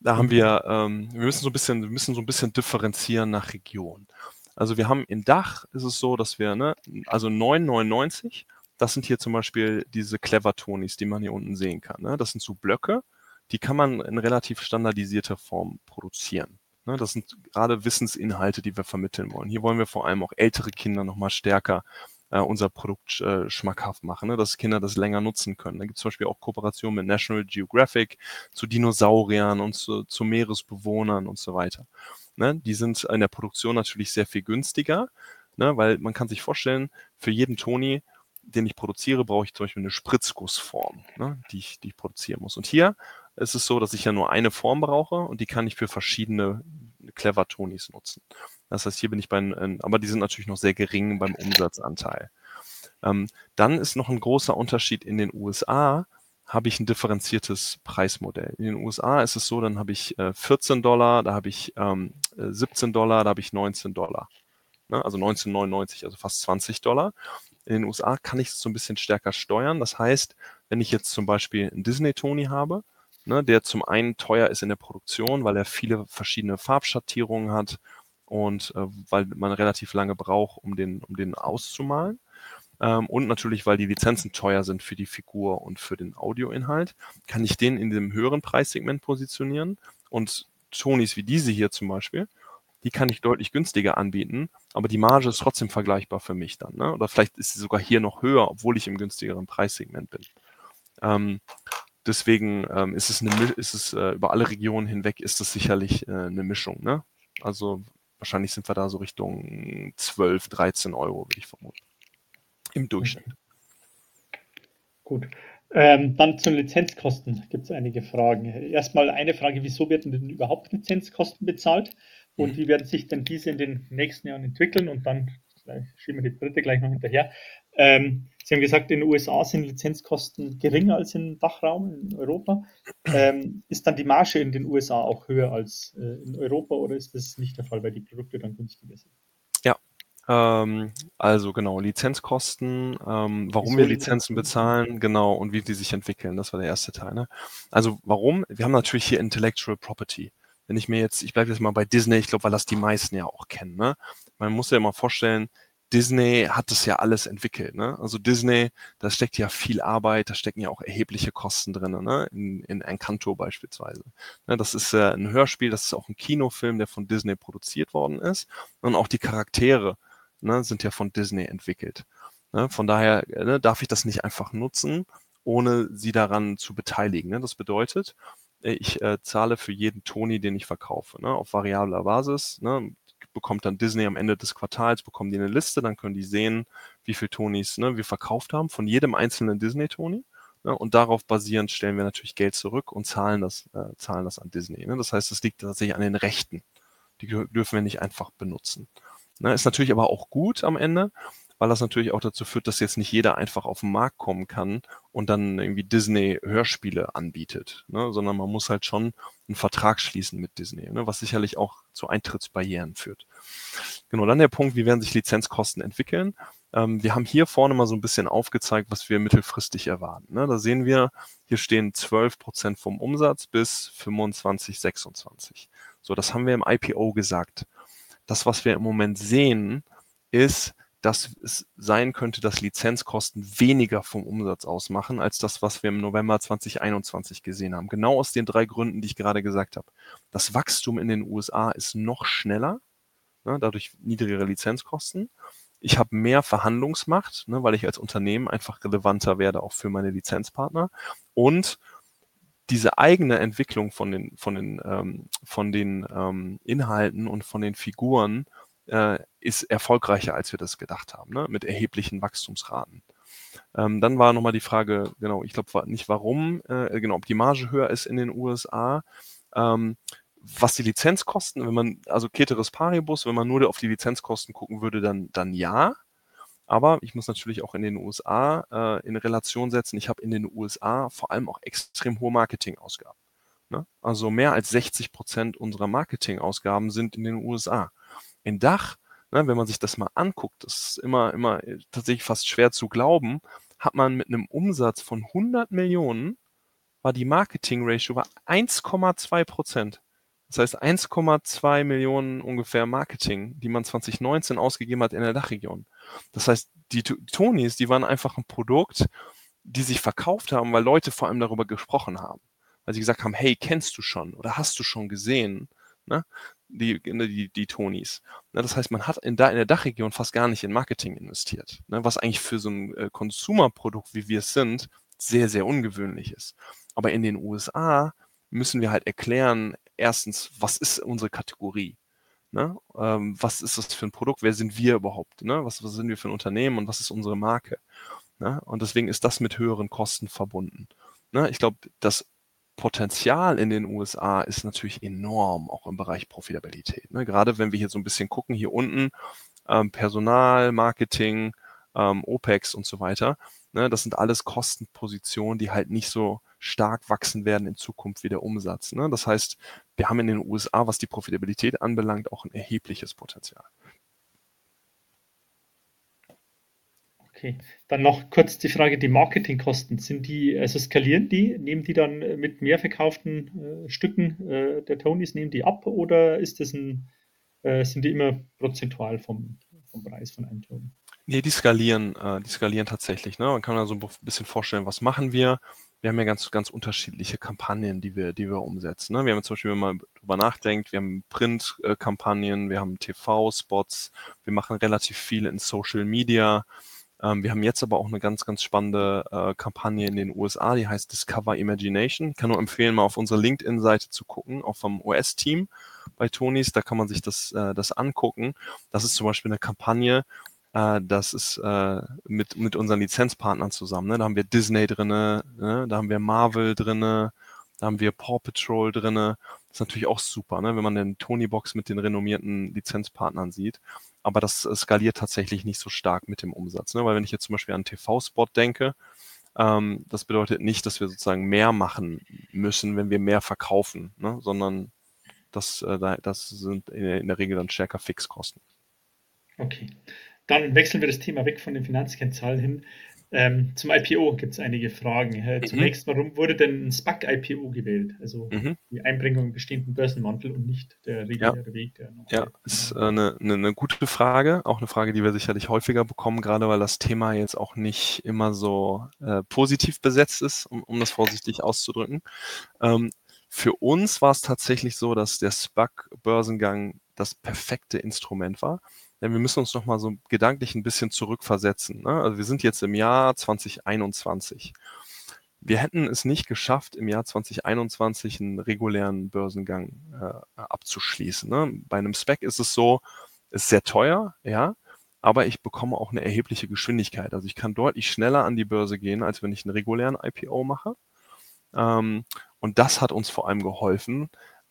Da haben wir, ähm, wir müssen so ein bisschen, wir müssen so ein bisschen differenzieren nach Region. Also wir haben in Dach ist es so, dass wir, ne, also 9,99, das sind hier zum Beispiel diese Clever Tonys, die man hier unten sehen kann. Ne? Das sind so Blöcke, die kann man in relativ standardisierter Form produzieren. Ne, das sind gerade Wissensinhalte, die wir vermitteln wollen. Hier wollen wir vor allem auch ältere Kinder nochmal stärker äh, unser Produkt äh, schmackhaft machen, ne, dass Kinder das länger nutzen können. Da gibt es zum Beispiel auch Kooperationen mit National Geographic zu Dinosauriern und zu, zu Meeresbewohnern und so weiter. Ne, die sind in der Produktion natürlich sehr viel günstiger, ne, weil man kann sich vorstellen, für jeden Toni, den ich produziere, brauche ich zum Beispiel eine Spritzgussform, ne, die, ich, die ich produzieren muss. Und hier ist es so, dass ich ja nur eine Form brauche und die kann ich für verschiedene Clever Tonis nutzen. Das heißt, hier bin ich bei, aber die sind natürlich noch sehr gering beim Umsatzanteil. Ähm, dann ist noch ein großer Unterschied in den USA, habe ich ein differenziertes Preismodell. In den USA ist es so, dann habe ich äh, 14 Dollar, da habe ich ähm, 17 Dollar, da habe ich 19 Dollar. Ne? Also 19,99, also fast 20 Dollar. In den USA kann ich es so ein bisschen stärker steuern. Das heißt, wenn ich jetzt zum Beispiel einen Disney-Tony habe, ne, der zum einen teuer ist in der Produktion, weil er viele verschiedene Farbschattierungen hat und äh, weil man relativ lange braucht, um den, um den auszumalen. Ähm, und natürlich, weil die Lizenzen teuer sind für die Figur und für den Audioinhalt, kann ich den in dem höheren Preissegment positionieren. Und Tonys wie diese hier zum Beispiel, die kann ich deutlich günstiger anbieten, aber die Marge ist trotzdem vergleichbar für mich dann. Ne? Oder vielleicht ist sie sogar hier noch höher, obwohl ich im günstigeren Preissegment bin. Ähm, Deswegen ähm, ist es, eine, ist es äh, über alle Regionen hinweg ist es sicherlich äh, eine Mischung. Ne? Also wahrscheinlich sind wir da so Richtung 12, 13 Euro, würde ich vermuten. Im Durchschnitt. Gut. Ähm, dann zu Lizenzkosten gibt es einige Fragen. Erstmal eine Frage, wieso werden denn überhaupt Lizenzkosten bezahlt und mhm. wie werden sich denn diese in den nächsten Jahren entwickeln? Und dann schieben wir die dritte gleich noch hinterher. Ähm, Sie haben gesagt, in den USA sind Lizenzkosten geringer als im Dachraum in Europa. Ähm, ist dann die Marge in den USA auch höher als äh, in Europa oder ist das nicht der Fall, weil die Produkte dann günstiger sind? Ähm, also genau, Lizenzkosten, ähm, warum wir Lizenzen bezahlen, genau, und wie die sich entwickeln, das war der erste Teil. Ne? Also warum? Wir haben natürlich hier Intellectual Property. Wenn ich mir jetzt, ich bleibe jetzt mal bei Disney, ich glaube, weil das die meisten ja auch kennen. Ne? Man muss ja immer vorstellen, Disney hat das ja alles entwickelt. Ne? Also Disney, da steckt ja viel Arbeit, da stecken ja auch erhebliche Kosten drin, ne? in, in Encanto beispielsweise. Ne? Das ist äh, ein Hörspiel, das ist auch ein Kinofilm, der von Disney produziert worden ist. Und auch die Charaktere ne, sind ja von Disney entwickelt. Ne? Von daher ne, darf ich das nicht einfach nutzen, ohne sie daran zu beteiligen. Ne? Das bedeutet, ich äh, zahle für jeden Toni, den ich verkaufe, ne, auf variabler Basis. Ne, bekommt dann Disney am Ende des Quartals, bekommen die eine Liste, dann können die sehen, wie viele Tonis ne, wir verkauft haben von jedem einzelnen Disney-Toni. Ne, und darauf basierend stellen wir natürlich Geld zurück und zahlen das, äh, zahlen das an Disney. Ne? Das heißt, es liegt tatsächlich an den Rechten. Die dürfen wir nicht einfach benutzen. Ne? Ist natürlich aber auch gut am Ende, weil das natürlich auch dazu führt, dass jetzt nicht jeder einfach auf den Markt kommen kann und dann irgendwie Disney Hörspiele anbietet, ne? sondern man muss halt schon einen Vertrag schließen mit Disney, ne? was sicherlich auch zu Eintrittsbarrieren führt. Genau, dann der Punkt, wie werden sich Lizenzkosten entwickeln? Ähm, wir haben hier vorne mal so ein bisschen aufgezeigt, was wir mittelfristig erwarten. Ne? Da sehen wir, hier stehen 12 Prozent vom Umsatz bis 25, 26. So, das haben wir im IPO gesagt. Das, was wir im Moment sehen, ist, dass es sein könnte, dass Lizenzkosten weniger vom Umsatz ausmachen, als das, was wir im November 2021 gesehen haben. Genau aus den drei Gründen, die ich gerade gesagt habe. Das Wachstum in den USA ist noch schneller, ne, dadurch niedrigere Lizenzkosten. Ich habe mehr Verhandlungsmacht, ne, weil ich als Unternehmen einfach relevanter werde, auch für meine Lizenzpartner. Und diese eigene Entwicklung von den, von den, ähm, von den ähm, Inhalten und von den Figuren äh, ist erfolgreicher, als wir das gedacht haben, ne? mit erheblichen Wachstumsraten. Ähm, dann war nochmal die Frage, genau, ich glaube nicht warum, äh, genau, ob die Marge höher ist in den USA. Ähm, was die Lizenzkosten, wenn man, also Ceteris Paribus, wenn man nur auf die Lizenzkosten gucken würde, dann, dann ja. Aber ich muss natürlich auch in den USA äh, in Relation setzen. Ich habe in den USA vor allem auch extrem hohe Marketingausgaben. Ne? Also mehr als 60 Prozent unserer Marketingausgaben sind in den USA. In Dach, ne, wenn man sich das mal anguckt, das ist immer, immer tatsächlich fast schwer zu glauben, hat man mit einem Umsatz von 100 Millionen, war die Marketing-Ratio 1,2 Prozent. Das heißt 1,2 Millionen ungefähr Marketing, die man 2019 ausgegeben hat in der Dachregion. Das heißt, die Tonys, die waren einfach ein Produkt, die sich verkauft haben, weil Leute vor allem darüber gesprochen haben. Weil sie gesagt haben, hey, kennst du schon oder hast du schon gesehen? Ne? Die, ne, die, die Tonys. Das heißt, man hat in, da, in der Dachregion fast gar nicht in Marketing investiert. Ne? Was eigentlich für so ein äh, Consumer-Produkt, wie wir es sind, sehr, sehr ungewöhnlich ist. Aber in den USA müssen wir halt erklären, erstens, was ist unsere Kategorie? Ne? Ähm, was ist das für ein Produkt? Wer sind wir überhaupt? Ne? Was, was sind wir für ein Unternehmen und was ist unsere Marke? Ne? Und deswegen ist das mit höheren Kosten verbunden. Ne? Ich glaube, das Potenzial in den USA ist natürlich enorm, auch im Bereich Profitabilität. Ne? Gerade wenn wir hier so ein bisschen gucken, hier unten ähm, Personal, Marketing, ähm, OPEX und so weiter. Ne? Das sind alles Kostenpositionen, die halt nicht so stark wachsen werden in Zukunft wie der Umsatz. Ne? Das heißt, wir haben in den USA, was die Profitabilität anbelangt, auch ein erhebliches Potenzial. Okay, dann noch kurz die Frage, die Marketingkosten, sind die, also skalieren die, nehmen die dann mit mehr verkauften äh, Stücken äh, der Tonys, nehmen die ab oder ist das ein, äh, sind die immer prozentual vom, vom Preis von einem Tony? Nee, die skalieren, äh, die skalieren tatsächlich. Ne? Man kann also ein bisschen vorstellen, was machen wir? wir haben ja ganz, ganz unterschiedliche Kampagnen, die wir, die wir umsetzen. Ne? Wir haben zum Beispiel, wenn man drüber nachdenkt, wir haben Print-Kampagnen, wir haben TV-Spots, wir machen relativ viel in Social Media. Ähm, wir haben jetzt aber auch eine ganz, ganz spannende äh, Kampagne in den USA, die heißt Discover Imagination. Ich kann nur empfehlen, mal auf unsere LinkedIn-Seite zu gucken, auch vom US-Team bei Tonys, da kann man sich das, äh, das angucken. Das ist zum Beispiel eine Kampagne, äh, das ist äh, mit, mit unseren Lizenzpartnern zusammen. Ne? Da haben wir Disney drinne, ne? da haben wir Marvel drinne, da haben wir Paw Patrol drinne. Das ist natürlich auch super, ne? wenn man den Tony-Box mit den renommierten Lizenzpartnern sieht. Aber das äh, skaliert tatsächlich nicht so stark mit dem Umsatz. Ne? Weil wenn ich jetzt zum Beispiel an TV-Spot denke, ähm, das bedeutet nicht, dass wir sozusagen mehr machen müssen, wenn wir mehr verkaufen, ne? sondern das, äh, das sind in der Regel dann stärker Fixkosten. Okay. Dann wechseln wir das Thema weg von den Finanzkennzahlen hin. Ähm, zum IPO gibt es einige Fragen. Äh, mhm. Zunächst, warum wurde denn ein SPAC-IPO gewählt? Also mhm. die Einbringung im bestehenden Börsenmantel und nicht der reguläre ja. Weg. Der noch ja, ist äh, eine, eine, eine, gute Frage. Auch eine Frage, die wir sicherlich häufiger bekommen, gerade weil das Thema jetzt auch nicht immer so äh, positiv besetzt ist, um, um das vorsichtig auszudrücken. Ähm, für uns war es tatsächlich so, dass der SPAC-Börsengang das perfekte Instrument war denn wir müssen uns noch mal so gedanklich ein bisschen zurückversetzen. Ne? Also wir sind jetzt im Jahr 2021. Wir hätten es nicht geschafft, im Jahr 2021 einen regulären Börsengang äh, abzuschließen. Ne? Bei einem Spec ist es so, ist sehr teuer, ja, aber ich bekomme auch eine erhebliche Geschwindigkeit. Also ich kann deutlich schneller an die Börse gehen, als wenn ich einen regulären IPO mache. Ähm, und das hat uns vor allem geholfen,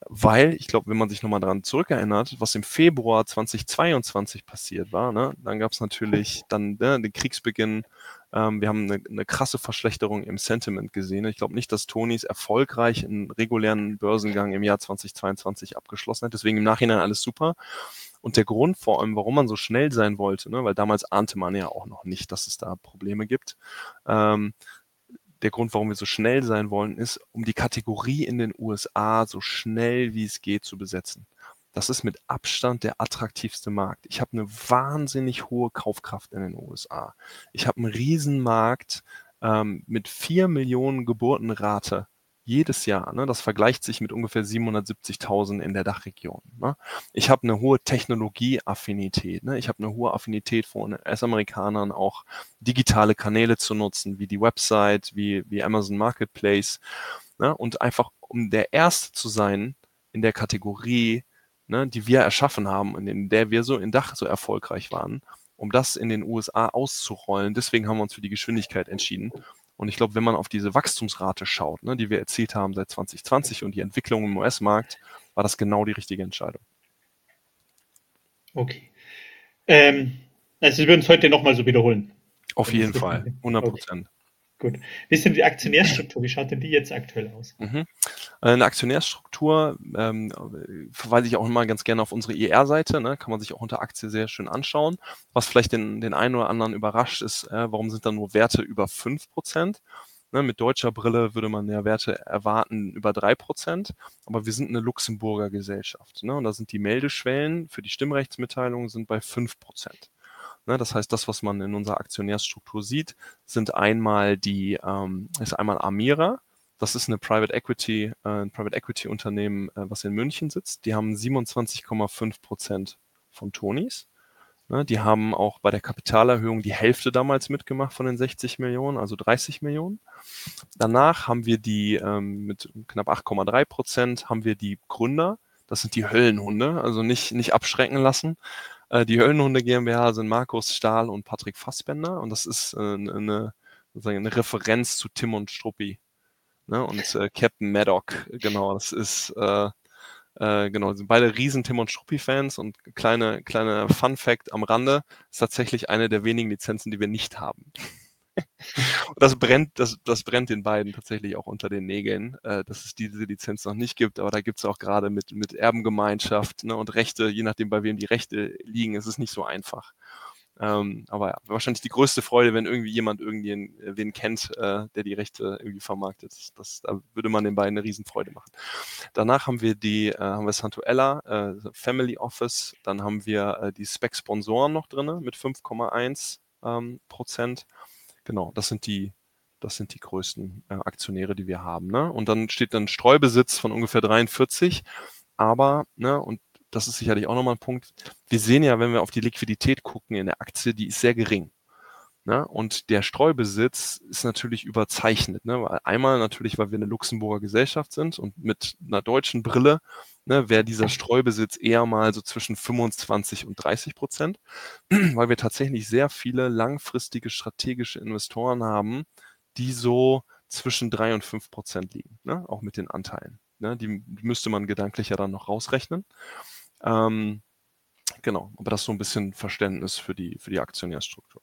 weil ich glaube, wenn man sich nochmal daran zurückerinnert, was im Februar 2022 passiert war, ne, dann gab es natürlich dann ne, den Kriegsbeginn. Ähm, wir haben eine, eine, krasse Verschlechterung im Sentiment gesehen. Ich glaube nicht, dass Tonys erfolgreich einen regulären Börsengang im Jahr 2022 abgeschlossen hat. Deswegen im Nachhinein alles super. Und der Grund vor allem, warum man so schnell sein wollte, ne, weil damals ahnte man ja auch noch nicht, dass es da Probleme gibt, ähm, der Grund, warum wir so schnell sein wollen, ist, um die Kategorie in den USA so schnell wie es geht zu besetzen. Das ist mit Abstand der attraktivste Markt. Ich habe eine wahnsinnig hohe Kaufkraft in den USA. Ich habe einen Riesenmarkt ähm, mit vier Millionen Geburtenrate jedes Jahr. Ne? Das vergleicht sich mit ungefähr 770.000 in der Dachregion. Ne? Ich habe eine hohe Technologieaffinität. Ne? Ich habe eine hohe Affinität von US-Amerikanern auch digitale Kanäle zu nutzen, wie die Website, wie, wie Amazon Marketplace. Ne? Und einfach, um der Erste zu sein in der Kategorie, ne, die wir erschaffen haben und in der wir so in Dach so erfolgreich waren, um das in den USA auszurollen. Deswegen haben wir uns für die Geschwindigkeit entschieden. Und ich glaube, wenn man auf diese Wachstumsrate schaut, ne, die wir erzielt haben seit 2020 und die Entwicklung im US-Markt, war das genau die richtige Entscheidung. Okay. Ähm, also Sie würden es heute nochmal so wiederholen. Auf jeden Fall, 100 Prozent. Okay. Gut. Wie ist denn die Aktionärstruktur? Wie schaut denn die jetzt aktuell aus? Mhm. Äh, eine Aktionärstruktur ähm, verweise ich auch immer ganz gerne auf unsere IR-Seite. Ne? Kann man sich auch unter Aktie sehr schön anschauen. Was vielleicht den, den einen oder anderen überrascht ist, äh, warum sind da nur Werte über 5%? Ne, mit deutscher Brille würde man ja Werte erwarten über 3%, aber wir sind eine Luxemburger Gesellschaft. Ne? Und da sind die Meldeschwellen für die Stimmrechtsmitteilungen sind bei 5%. Ne, das heißt, das, was man in unserer Aktionärsstruktur sieht, sind einmal die, ähm, ist einmal Amira. Das ist eine Private Equity, äh, ein Private Equity Unternehmen, äh, was in München sitzt. Die haben 27,5 Prozent von Tonis. Ne, die haben auch bei der Kapitalerhöhung die Hälfte damals mitgemacht von den 60 Millionen, also 30 Millionen. Danach haben wir die ähm, mit knapp 8,3 Prozent haben wir die Gründer. Das sind die Höllenhunde, also nicht, nicht abschrecken lassen. Äh, die Höllenhunde GmbH sind Markus Stahl und Patrick Fassbender und das ist äh, eine, eine Referenz zu Tim und Struppi. Ne? Und äh, Captain Maddock, genau, das ist äh, äh, genau, sind beide riesen Tim und Struppi-Fans und kleine, kleine Fun Fact am Rande, ist tatsächlich eine der wenigen Lizenzen, die wir nicht haben das brennt, das, das brennt den beiden tatsächlich auch unter den Nägeln, äh, dass es diese Lizenz noch nicht gibt. Aber da gibt es auch gerade mit, mit Erbengemeinschaft ne, und Rechte, je nachdem, bei wem die Rechte liegen, ist es nicht so einfach. Ähm, aber ja, wahrscheinlich die größte Freude, wenn irgendwie jemand irgendwen äh, wen kennt, äh, der die Rechte irgendwie vermarktet. Das, da würde man den beiden eine Riesenfreude machen. Danach haben wir die, äh, haben wir Santuella, äh, Family Office, dann haben wir äh, die Spec-Sponsoren noch drin mit 5,1 ähm, Prozent. Genau, das sind die, das sind die größten äh, Aktionäre, die wir haben. Ne? Und dann steht dann Streubesitz von ungefähr 43. Aber, ne, und das ist sicherlich auch nochmal ein Punkt, wir sehen ja, wenn wir auf die Liquidität gucken in der Aktie, die ist sehr gering. Ne? Und der Streubesitz ist natürlich überzeichnet. Ne? Einmal natürlich, weil wir eine Luxemburger Gesellschaft sind und mit einer deutschen Brille ne, wäre dieser Streubesitz eher mal so zwischen 25 und 30 Prozent, weil wir tatsächlich sehr viele langfristige strategische Investoren haben, die so zwischen drei und fünf Prozent liegen, ne? auch mit den Anteilen. Ne? Die müsste man gedanklich ja dann noch rausrechnen. Ähm, genau, aber das ist so ein bisschen Verständnis für die, für die Aktionärstruktur.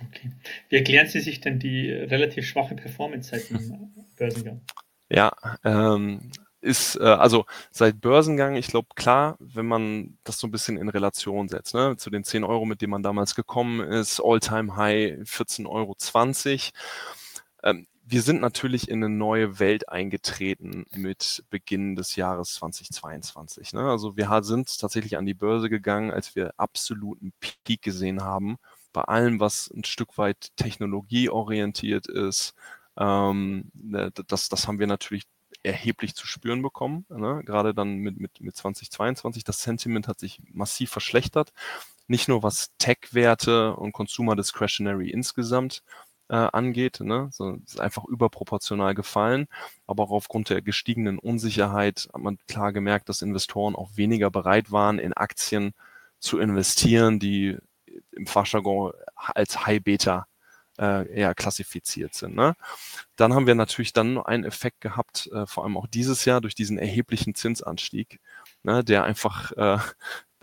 Okay. Wie erklären Sie sich denn die relativ schwache Performance seit dem Börsengang? Ja, ähm, ist, äh, also seit Börsengang, ich glaube, klar, wenn man das so ein bisschen in Relation setzt, ne, zu den 10 Euro, mit denen man damals gekommen ist, All-Time-High 14,20 Euro. Ähm, wir sind natürlich in eine neue Welt eingetreten mit Beginn des Jahres 2022. Ne? Also wir sind tatsächlich an die Börse gegangen, als wir absoluten Peak gesehen haben bei allem, was ein Stück weit technologieorientiert ist. Ähm, ne, das, das haben wir natürlich erheblich zu spüren bekommen, ne? gerade dann mit, mit, mit 2022. Das Sentiment hat sich massiv verschlechtert. Nicht nur was Tech-Werte und Consumer Discretionary insgesamt äh, angeht, ne? so, ist einfach überproportional gefallen. Aber auch aufgrund der gestiegenen Unsicherheit hat man klar gemerkt, dass Investoren auch weniger bereit waren, in Aktien zu investieren, die im Fachjargon als High Beta äh, eher klassifiziert sind. Ne? Dann haben wir natürlich dann einen Effekt gehabt, äh, vor allem auch dieses Jahr durch diesen erheblichen Zinsanstieg, ne, der einfach äh,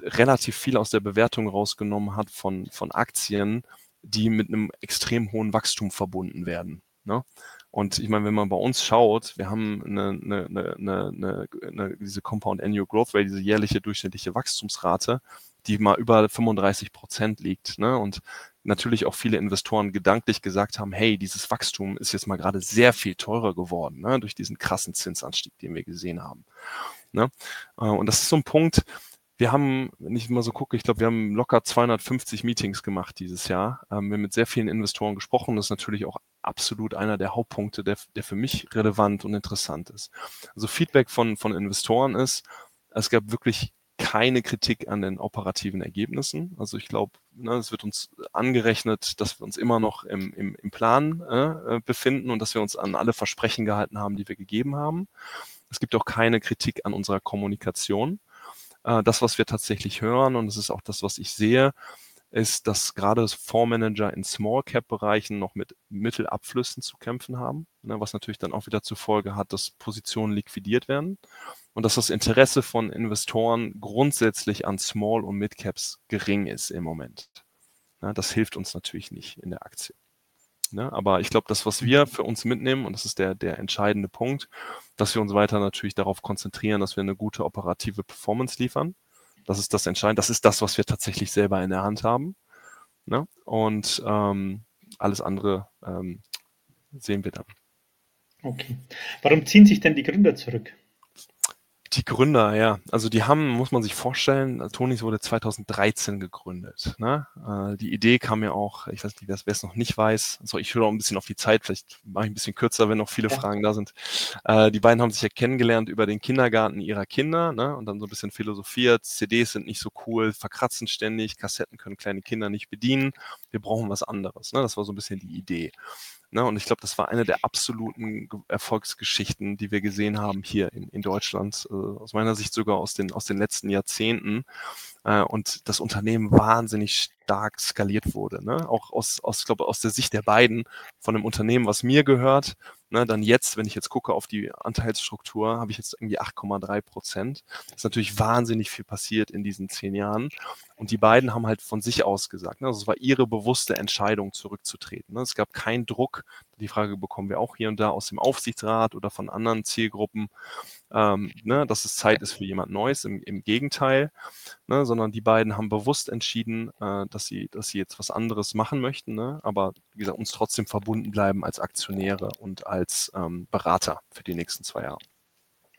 relativ viel aus der Bewertung rausgenommen hat von, von Aktien, die mit einem extrem hohen Wachstum verbunden werden. Ne? Und ich meine, wenn man bei uns schaut, wir haben eine, eine, eine, eine, diese Compound Annual Growth Rate, diese jährliche durchschnittliche Wachstumsrate, die mal über 35 Prozent liegt. Ne? Und natürlich auch viele Investoren gedanklich gesagt haben, hey, dieses Wachstum ist jetzt mal gerade sehr viel teurer geworden, ne? durch diesen krassen Zinsanstieg, den wir gesehen haben. Ne? Äh, und das ist so ein Punkt, wir haben, wenn ich mal so gucke, ich glaube, wir haben locker 250 Meetings gemacht dieses Jahr. Ähm, wir haben mit sehr vielen Investoren gesprochen. Das ist natürlich auch absolut einer der Hauptpunkte, der, der für mich relevant und interessant ist. Also Feedback von, von Investoren ist, es gab wirklich keine Kritik an den operativen Ergebnissen. Also ich glaube, ne, es wird uns angerechnet, dass wir uns immer noch im, im, im Plan äh, befinden und dass wir uns an alle Versprechen gehalten haben, die wir gegeben haben. Es gibt auch keine Kritik an unserer Kommunikation. Äh, das, was wir tatsächlich hören, und das ist auch das, was ich sehe, ist, dass gerade Fondsmanager in Small-Cap-Bereichen noch mit Mittelabflüssen zu kämpfen haben, ne, was natürlich dann auch wieder zur Folge hat, dass Positionen liquidiert werden und dass das Interesse von Investoren grundsätzlich an Small- und Mid-Caps gering ist im Moment. Ja, das hilft uns natürlich nicht in der Aktie. Ne? Aber ich glaube, das, was wir für uns mitnehmen, und das ist der, der entscheidende Punkt, dass wir uns weiter natürlich darauf konzentrieren, dass wir eine gute operative Performance liefern das ist das Entscheidende. Das ist das, was wir tatsächlich selber in der Hand haben. Ne? Und ähm, alles andere ähm, sehen wir dann. Okay. Warum ziehen sich denn die Gründer zurück? Die Gründer, ja. Also die haben, muss man sich vorstellen, Tonis wurde 2013 gegründet. Ne? Äh, die Idee kam ja auch, ich weiß nicht, wer es noch nicht weiß, also ich höre auch ein bisschen auf die Zeit, vielleicht mache ich ein bisschen kürzer, wenn noch viele ja. Fragen da sind. Äh, die beiden haben sich ja kennengelernt über den Kindergarten ihrer Kinder ne? und dann so ein bisschen philosophiert, CDs sind nicht so cool, verkratzen ständig, Kassetten können kleine Kinder nicht bedienen, wir brauchen was anderes. Ne? Das war so ein bisschen die Idee. Ne? Und ich glaube, das war eine der absoluten Erfolgsgeschichten, die wir gesehen haben hier in, in Deutschland, äh, aus meiner Sicht sogar aus den, aus den letzten Jahrzehnten. Äh, und das Unternehmen wahnsinnig stark skaliert wurde. Ne? Auch aus, aus, glaube aus der Sicht der beiden von einem Unternehmen, was mir gehört, ne, dann jetzt, wenn ich jetzt gucke auf die Anteilsstruktur, habe ich jetzt irgendwie 8,3 Prozent. Ist natürlich wahnsinnig viel passiert in diesen zehn Jahren. Und die beiden haben halt von sich aus gesagt, ne, also es war ihre bewusste Entscheidung, zurückzutreten. Ne. Es gab keinen Druck. Die Frage bekommen wir auch hier und da aus dem Aufsichtsrat oder von anderen Zielgruppen, ähm, ne, dass es Zeit ist für jemand Neues. Im, im Gegenteil, ne, sondern die beiden haben bewusst entschieden, äh, dass sie, dass sie jetzt was anderes machen möchten, ne, aber wie gesagt, uns trotzdem verbunden bleiben als Aktionäre und als ähm, Berater für die nächsten zwei Jahre.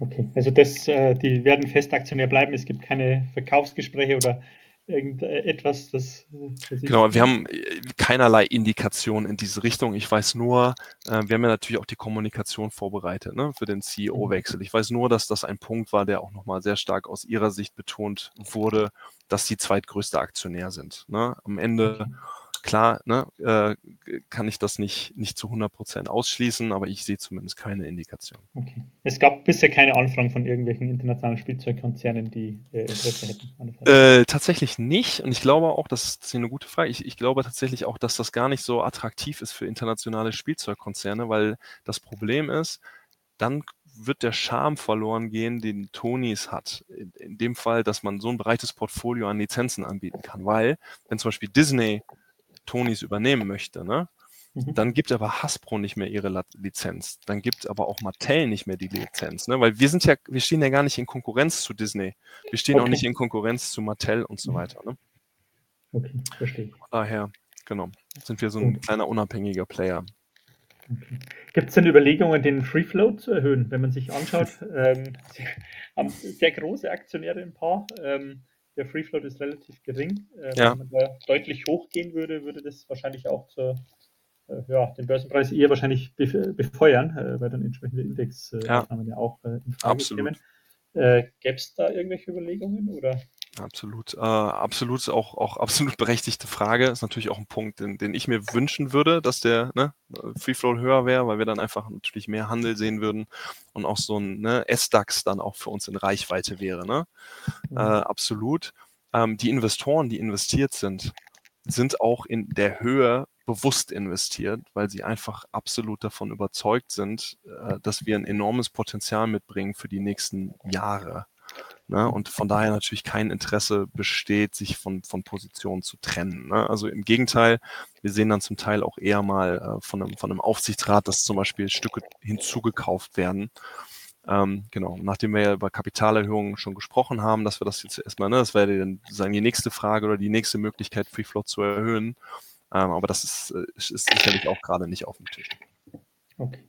Okay, also das, äh, die werden Festaktionär bleiben. Es gibt keine Verkaufsgespräche oder irgendetwas, das. das genau, wir haben äh, keinerlei Indikation in diese Richtung. Ich weiß nur, äh, wir haben ja natürlich auch die Kommunikation vorbereitet ne, für den CEO-Wechsel. Ich weiß nur, dass das ein Punkt war, der auch nochmal sehr stark aus Ihrer Sicht betont wurde, dass Sie zweitgrößter Aktionär sind. Ne? Am Ende. Mhm Klar, ne, äh, kann ich das nicht, nicht zu 100 Prozent ausschließen, aber ich sehe zumindest keine Indikation. Okay. Es gab bisher keine Anfragen von irgendwelchen internationalen Spielzeugkonzernen, die äh, Interesse hätten? Äh, tatsächlich nicht. Und ich glaube auch, das ist eine gute Frage. Ich, ich glaube tatsächlich auch, dass das gar nicht so attraktiv ist für internationale Spielzeugkonzerne, weil das Problem ist, dann wird der Charme verloren gehen, den Tonys hat. In, in, dem Fall, dass man so ein breites Portfolio an Lizenzen anbieten kann. Weil, wenn zum Beispiel Disney Tonys übernehmen möchte, ne? Mhm. Dann gibt aber Hasbro nicht mehr ihre Lizenz. Dann gibt aber auch Mattel nicht mehr die Lizenz, ne? Weil wir sind ja, wir stehen ja gar nicht in Konkurrenz zu Disney. Wir stehen okay. auch nicht in Konkurrenz zu Mattel und so mhm. weiter, ne? Okay, verstehe. Daher, genau, sind wir so ein okay. kleiner unabhängiger Player. Okay. Gibt es denn Überlegungen, den Free Float zu erhöhen? Wenn man sich anschaut, ähm, sie haben sehr große Aktionäre ein paar. Ähm, der Free Float ist relativ gering. Äh, ja. Wenn man da deutlich hochgehen würde, würde das wahrscheinlich auch zur, äh, ja, den Börsenpreis eher wahrscheinlich befeuern, äh, weil dann entsprechende Indexaufnahmen ja. ja. auch äh, in Frage Absolut. kämen. Äh, Gäbe es da irgendwelche Überlegungen oder? Absolut, äh, absolut auch, auch absolut berechtigte Frage. Ist natürlich auch ein Punkt, den, den ich mir wünschen würde, dass der ne, Free Flow höher wäre, weil wir dann einfach natürlich mehr Handel sehen würden und auch so ein ne, S-DAX dann auch für uns in Reichweite wäre. Ne? Mhm. Äh, absolut. Ähm, die Investoren, die investiert sind, sind auch in der Höhe bewusst investiert, weil sie einfach absolut davon überzeugt sind, äh, dass wir ein enormes Potenzial mitbringen für die nächsten Jahre. Ne? Und von daher natürlich kein Interesse besteht, sich von, von Positionen zu trennen. Ne? Also im Gegenteil, wir sehen dann zum Teil auch eher mal äh, von, einem, von einem Aufsichtsrat, dass zum Beispiel Stücke hinzugekauft werden. Ähm, genau, nachdem wir ja über Kapitalerhöhungen schon gesprochen haben, dass wir das jetzt erstmal, ne, das wäre dann die nächste Frage oder die nächste Möglichkeit, Free Float zu erhöhen. Ähm, aber das ist, äh, ist sicherlich auch gerade nicht auf dem Tisch. Okay.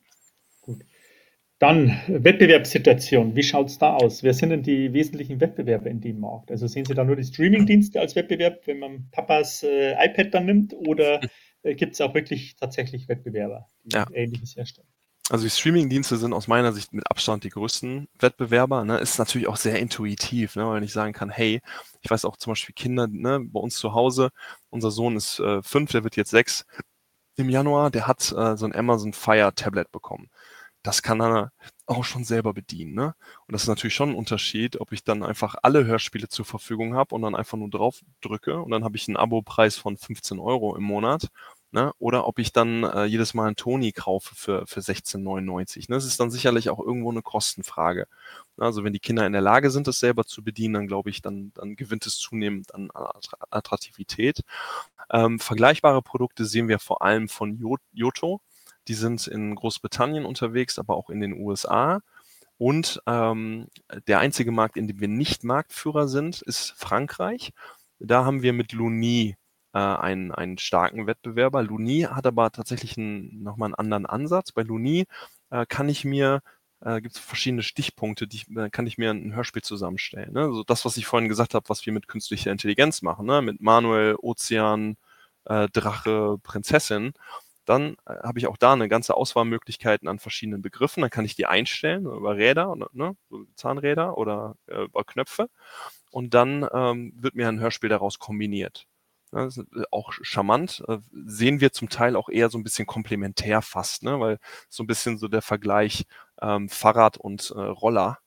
Dann Wettbewerbssituation. Wie schaut es da aus? Wer sind denn die wesentlichen Wettbewerber in dem Markt? Also sehen Sie da nur die Streaming-Dienste als Wettbewerb, wenn man Papas äh, iPad dann nimmt, oder äh, gibt es auch wirklich tatsächlich Wettbewerber, die ja. Ähnliches herstellen? Also die Streaming-Dienste sind aus meiner Sicht mit Abstand die größten Wettbewerber. Ne? Ist natürlich auch sehr intuitiv, ne? weil ich sagen kann, hey, ich weiß auch zum Beispiel Kinder ne, bei uns zu Hause, unser Sohn ist äh, fünf, der wird jetzt sechs im Januar, der hat äh, so ein Amazon Fire Tablet bekommen. Das kann er auch schon selber bedienen. Ne? Und das ist natürlich schon ein Unterschied, ob ich dann einfach alle Hörspiele zur Verfügung habe und dann einfach nur drauf drücke und dann habe ich einen Abo-Preis von 15 Euro im Monat Ne? Oder ob ich dann äh, jedes Mal einen Toni kaufe für, für 16,99. Ne? Das ist dann sicherlich auch irgendwo eine Kostenfrage. Also wenn die Kinder in der Lage sind, das selber zu bedienen, dann glaube ich, dann, dann gewinnt es zunehmend an Attraktivität. Ähm, vergleichbare Produkte sehen wir vor allem von Yoto. Die sind in Großbritannien unterwegs, aber auch in den USA. Und ähm, der einzige Markt, in dem wir nicht Marktführer sind, ist Frankreich. Da haben wir mit Luni äh, einen, einen starken Wettbewerber. Luni hat aber tatsächlich einen, nochmal einen anderen Ansatz. Bei Luni äh, kann ich mir äh, gibt es verschiedene Stichpunkte, die äh, kann ich mir ein Hörspiel zusammenstellen. Ne? Also das, was ich vorhin gesagt habe, was wir mit künstlicher Intelligenz machen, ne? mit Manuel, Ozean, äh, Drache, Prinzessin, dann äh, habe ich auch da eine ganze Auswahlmöglichkeiten an verschiedenen Begriffen. Dann kann ich die einstellen über Räder, ne? so Zahnräder oder äh, über Knöpfe. Und dann ähm, wird mir ein Hörspiel daraus kombiniert. Ne, äh, auch charmant. Äh, sehen wir zum Teil auch eher so ein bisschen komplementär fast, ne? weil so ein bisschen so der Vergleich ähm, Fahrrad und äh, Roller.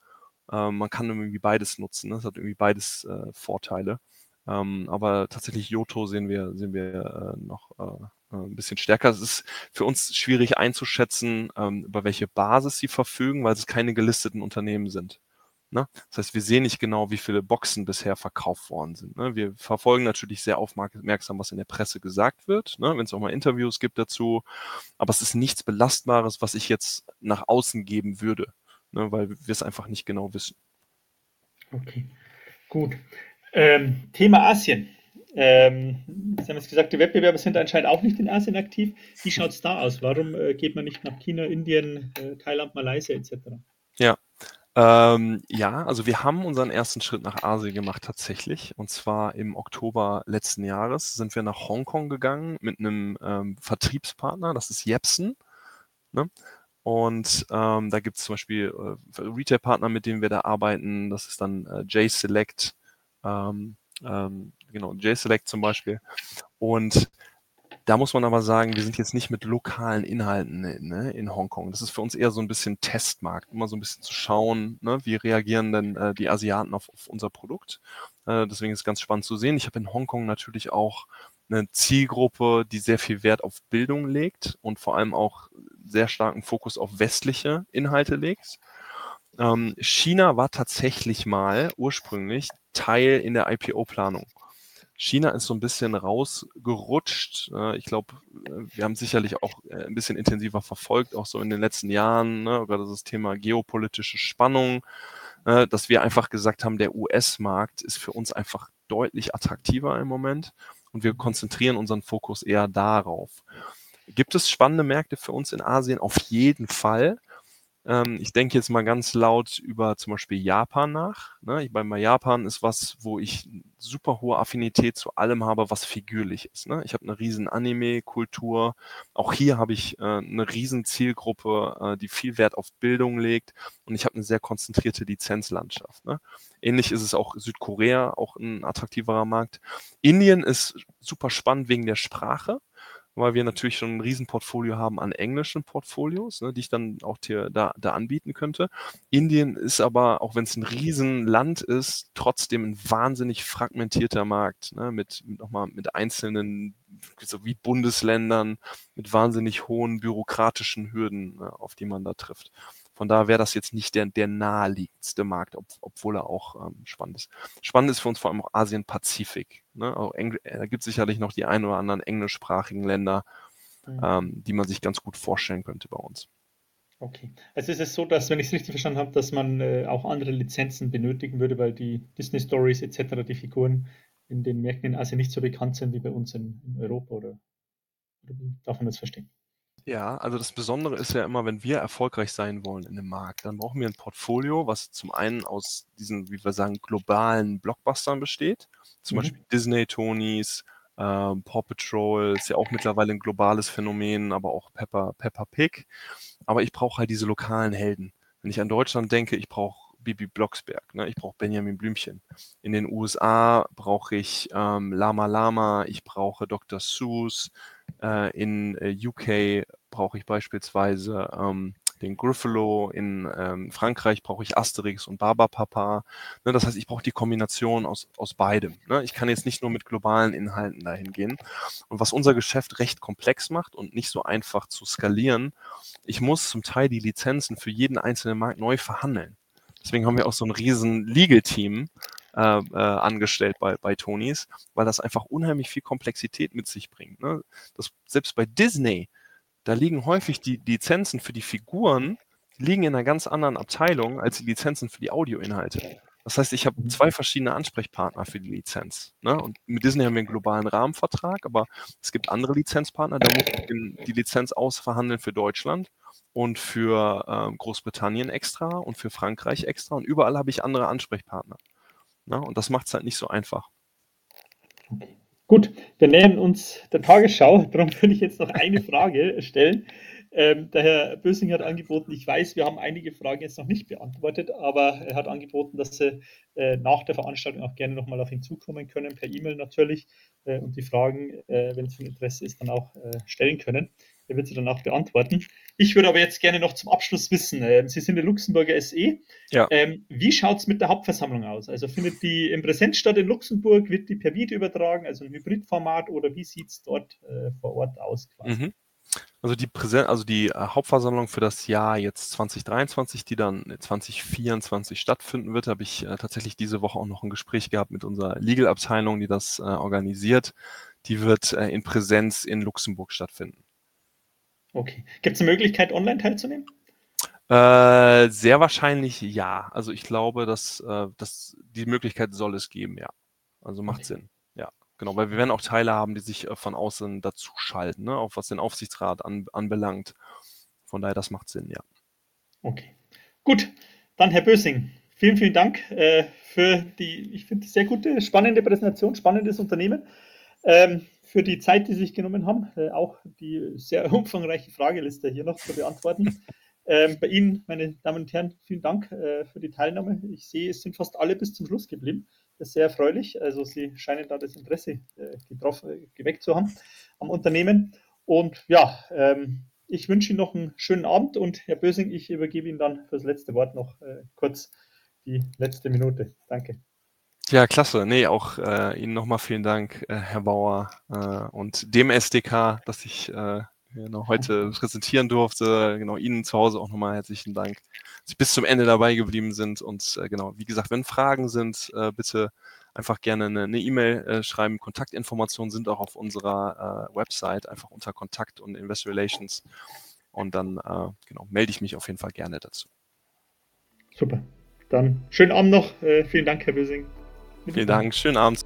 Ähm, man kann irgendwie beides nutzen. Ne? Es hat irgendwie beides äh, Vorteile. Ähm, aber tatsächlich Yoto sehen wir, sehen wir äh, noch äh, ein bisschen stärker. Es ist für uns schwierig einzuschätzen, ähm, über welche Basis sie verfügen, weil es keine gelisteten Unternehmen sind. Ne? Das heißt, wir sehen nicht genau, wie viele Boxen bisher verkauft worden sind. Ne? Wir verfolgen natürlich sehr aufmerksam, was in der Presse gesagt wird, ne? wenn es auch mal Interviews gibt dazu. Aber es ist nichts Belastbares, was ich jetzt nach außen geben würde, weil wir es einfach nicht genau wissen. Okay, gut. Ähm, Thema Asien. Ähm, Sie haben jetzt gesagt, die Wettbewerber sind anscheinend auch nicht in Asien aktiv. Wie schaut es da aus? Warum äh, geht man nicht nach China, Indien, äh, Thailand, Malaysia etc.? Ja, ähm, ja, also wir haben unseren ersten Schritt nach Asien gemacht tatsächlich. Und zwar im Oktober letzten Jahres sind wir nach Hongkong gegangen mit einem ähm, Vertriebspartner, das ist Jepsen. Ne? Und ähm, da gibt es zum Beispiel äh, Retail-Partner, mit denen wir da arbeiten. Das ist dann äh, J-Select, ähm, ähm, genau, J-Select zum Beispiel. Und da muss man aber sagen, wir sind jetzt nicht mit lokalen Inhalten ne, in Hongkong. Das ist für uns eher so ein bisschen Testmarkt, immer so ein bisschen zu schauen, ne, wie reagieren denn äh, die Asiaten auf, auf unser Produkt. Äh, deswegen ist es ganz spannend zu sehen. Ich habe in Hongkong natürlich auch eine Zielgruppe, die sehr viel Wert auf Bildung legt und vor allem auch sehr starken Fokus auf westliche Inhalte legt. Ähm, China war tatsächlich mal ursprünglich Teil in der IPO-Planung. China ist so ein bisschen rausgerutscht. Ich glaube, wir haben sicherlich auch äh, ein bisschen intensiver verfolgt, auch so in den letzten Jahren, ne, das Thema geopolitische Spannung, ne, dass wir einfach gesagt haben, der US-Markt ist für uns einfach deutlich attraktiver im Moment und wir konzentrieren unseren Fokus eher darauf. Gibt es spannende Märkte für uns in Asien? Auf jeden Fall. Ähm, ich denke jetzt mal ganz laut über zum Beispiel Japan nach. Ne? Ich, bei Japan ist was, wo ich super hohe Affinität zu allem habe, was figürlich ist. Ne? Ich habe eine riesen Anime-Kultur. Auch hier habe ich äh, eine riesen Zielgruppe, äh, die viel Wert auf Bildung legt. Und ich habe eine sehr konzentrierte Lizenzlandschaft. Ne? Ähnlich ist es auch Südkorea, auch ein attraktiverer Markt. Indien ist super spannend wegen der Sprache weil wir natürlich schon ein Riesenportfolio haben an englischen Portfolios, ne, die ich dann auch hier, da, da anbieten könnte. Indien ist aber, auch wenn es ein Riesenland ist, trotzdem ein wahnsinnig fragmentierter Markt, ne, mit, nochmal mit einzelnen, so wie Bundesländern, mit wahnsinnig hohen bürokratischen Hürden, ne, auf die man da trifft. Von daher wäre das jetzt nicht der, der naheliegendste Markt, ob, obwohl er auch ähm, spannend ist. Spannend ist für uns vor allem auch Asien-Pazifik. Ne? Auch Engl äh, da gibt es sicherlich noch die ein oder anderen englischsprachigen Länder, mhm. ähm, die man sich ganz gut vorstellen könnte bei uns. Okay. Also ist es so, dass, wenn ich es richtig verstanden habe, dass man äh, auch andere Lizenzen benötigen würde, weil die Disney Stories etc., die Figuren in den Märkten in Asien nicht so bekannt sind wie bei uns in, in Europa oder, oder darf man das verstehen? Ja, also das Besondere ist ja immer, wenn wir erfolgreich sein wollen in dem Markt, dann brauchen wir ein Portfolio, was zum einen aus diesen, wie wir sagen, globalen Blockbustern besteht. Zum Mhm. Beispiel Disney, Tonys, ähm, Paw Patrol ist ja auch mittlerweile ein globales Phänomen, aber auch Peppa, Peppa Pig. Aber ich brauche halt diese lokalen Helden. Wenn ich an Deutschland denke, ich brauche Bibi Blocksberg, ne? ich brauche Benjamin Blümchen. In den USA brauche ich ähm, Lama Lama, ich brauche Dr. Seuss. Äh, in äh, UK brauche ich beispielsweise ähm, den Gruffalo, in ähm, Frankreich brauche ich Asterix und Barbapapa. Ne, das heißt, ich brauche die Kombination aus, aus beidem. Ne? Ich kann jetzt nicht nur mit globalen Inhalten dahin gehen. Und was unser Geschäft recht komplex macht und nicht so einfach zu skalieren, ich muss zum Teil die Lizenzen für jeden einzelnen Markt neu verhandeln. Deswegen haben wir auch so ein riesen Legal-Team äh, äh, angestellt bei, bei Tonys, weil das einfach unheimlich viel Komplexität mit sich bringt. Ne? Das, selbst bei Disney, da liegen häufig die Lizenzen für die Figuren, liegen in einer ganz anderen Abteilung als die Lizenzen für die Audioinhalte. Das heißt, ich habe zwei verschiedene Ansprechpartner für die Lizenz. Ne? Und mit Disney haben wir einen globalen Rahmenvertrag, aber es gibt andere Lizenzpartner, da muss ich die Lizenz ausverhandeln für Deutschland und für ähm, Großbritannien extra und für Frankreich extra und überall habe ich andere Ansprechpartner. Ne? Und das macht es halt nicht so einfach. Gut, wir nähern uns der Tagesschau. Darum würde ich jetzt noch eine Frage stellen. Ähm, der Herr Bösing hat angeboten, ich weiß, wir haben einige Fragen jetzt noch nicht beantwortet, aber er hat angeboten, dass Sie äh, nach der Veranstaltung auch gerne nochmal auf ihn zukommen können, per E-Mail natürlich, äh, und die Fragen, äh, wenn es von Interesse ist, dann auch äh, stellen können. Er wird sie dann auch beantworten. Ich würde aber jetzt gerne noch zum Abschluss wissen, ähm, Sie sind der Luxemburger SE. Ja. Ähm, wie schaut es mit der Hauptversammlung aus? Also findet die im Präsenz statt in Luxemburg? Wird die per Video übertragen, also ein Hybridformat, oder wie sieht es dort äh, vor Ort aus? Quasi? Mhm. Also die Präsen also die äh, Hauptversammlung für das Jahr jetzt 2023, die dann 2024 stattfinden wird, habe ich äh, tatsächlich diese Woche auch noch ein Gespräch gehabt mit unserer Legal-Abteilung, die das äh, organisiert. Die wird äh, in Präsenz in Luxemburg stattfinden. Okay. Gibt es eine Möglichkeit, online teilzunehmen? Äh, sehr wahrscheinlich ja. Also ich glaube, dass, äh, dass die Möglichkeit soll es geben, ja. Also macht Okay. Sinn. Ja, genau. Weil wir werden auch Teile haben, die sich äh, von außen dazu schalten, ne? auch was den Aufsichtsrat an, anbelangt. Von daher, das macht Sinn, ja. Okay. Gut, dann Herr Bösing, vielen, vielen Dank äh, für die, ich finde, sehr gute, spannende Präsentation, spannendes Unternehmen. Ähm, für die Zeit, die Sie sich genommen haben, äh, auch die sehr umfangreiche Frageliste hier noch zu beantworten. Ähm, bei Ihnen, meine Damen und Herren, vielen Dank äh, für die Teilnahme. Ich sehe, es sind fast alle bis zum Schluss geblieben. Das ist sehr erfreulich. Also Sie scheinen da das Interesse äh, getroffen, geweckt zu haben am Unternehmen. Und ja, ähm, ich wünsche Ihnen noch einen schönen Abend und Herr Bösing, ich übergebe Ihnen dann fürs letzte Wort noch äh, kurz die letzte Minute. Danke. Ja, klasse. Nee, auch äh, Ihnen nochmal vielen Dank, äh, Herr Bauer, äh, und dem SDK, dass ich äh, genau, heute präsentieren durfte. Genau, Ihnen zu Hause auch nochmal herzlichen Dank, dass Sie bis zum Ende dabei geblieben sind. Und äh, genau, wie gesagt, wenn Fragen sind, äh, bitte einfach gerne eine E-Mail äh, schreiben. Kontaktinformationen sind auch auf unserer Website, einfach unter Kontakt und Investor Relations. Und dann genau, melde ich mich auf jeden Fall gerne dazu. Super. Dann schönen Abend noch. Vielen Dank, Herr Bösing. Vielen Dank, schönen Abend.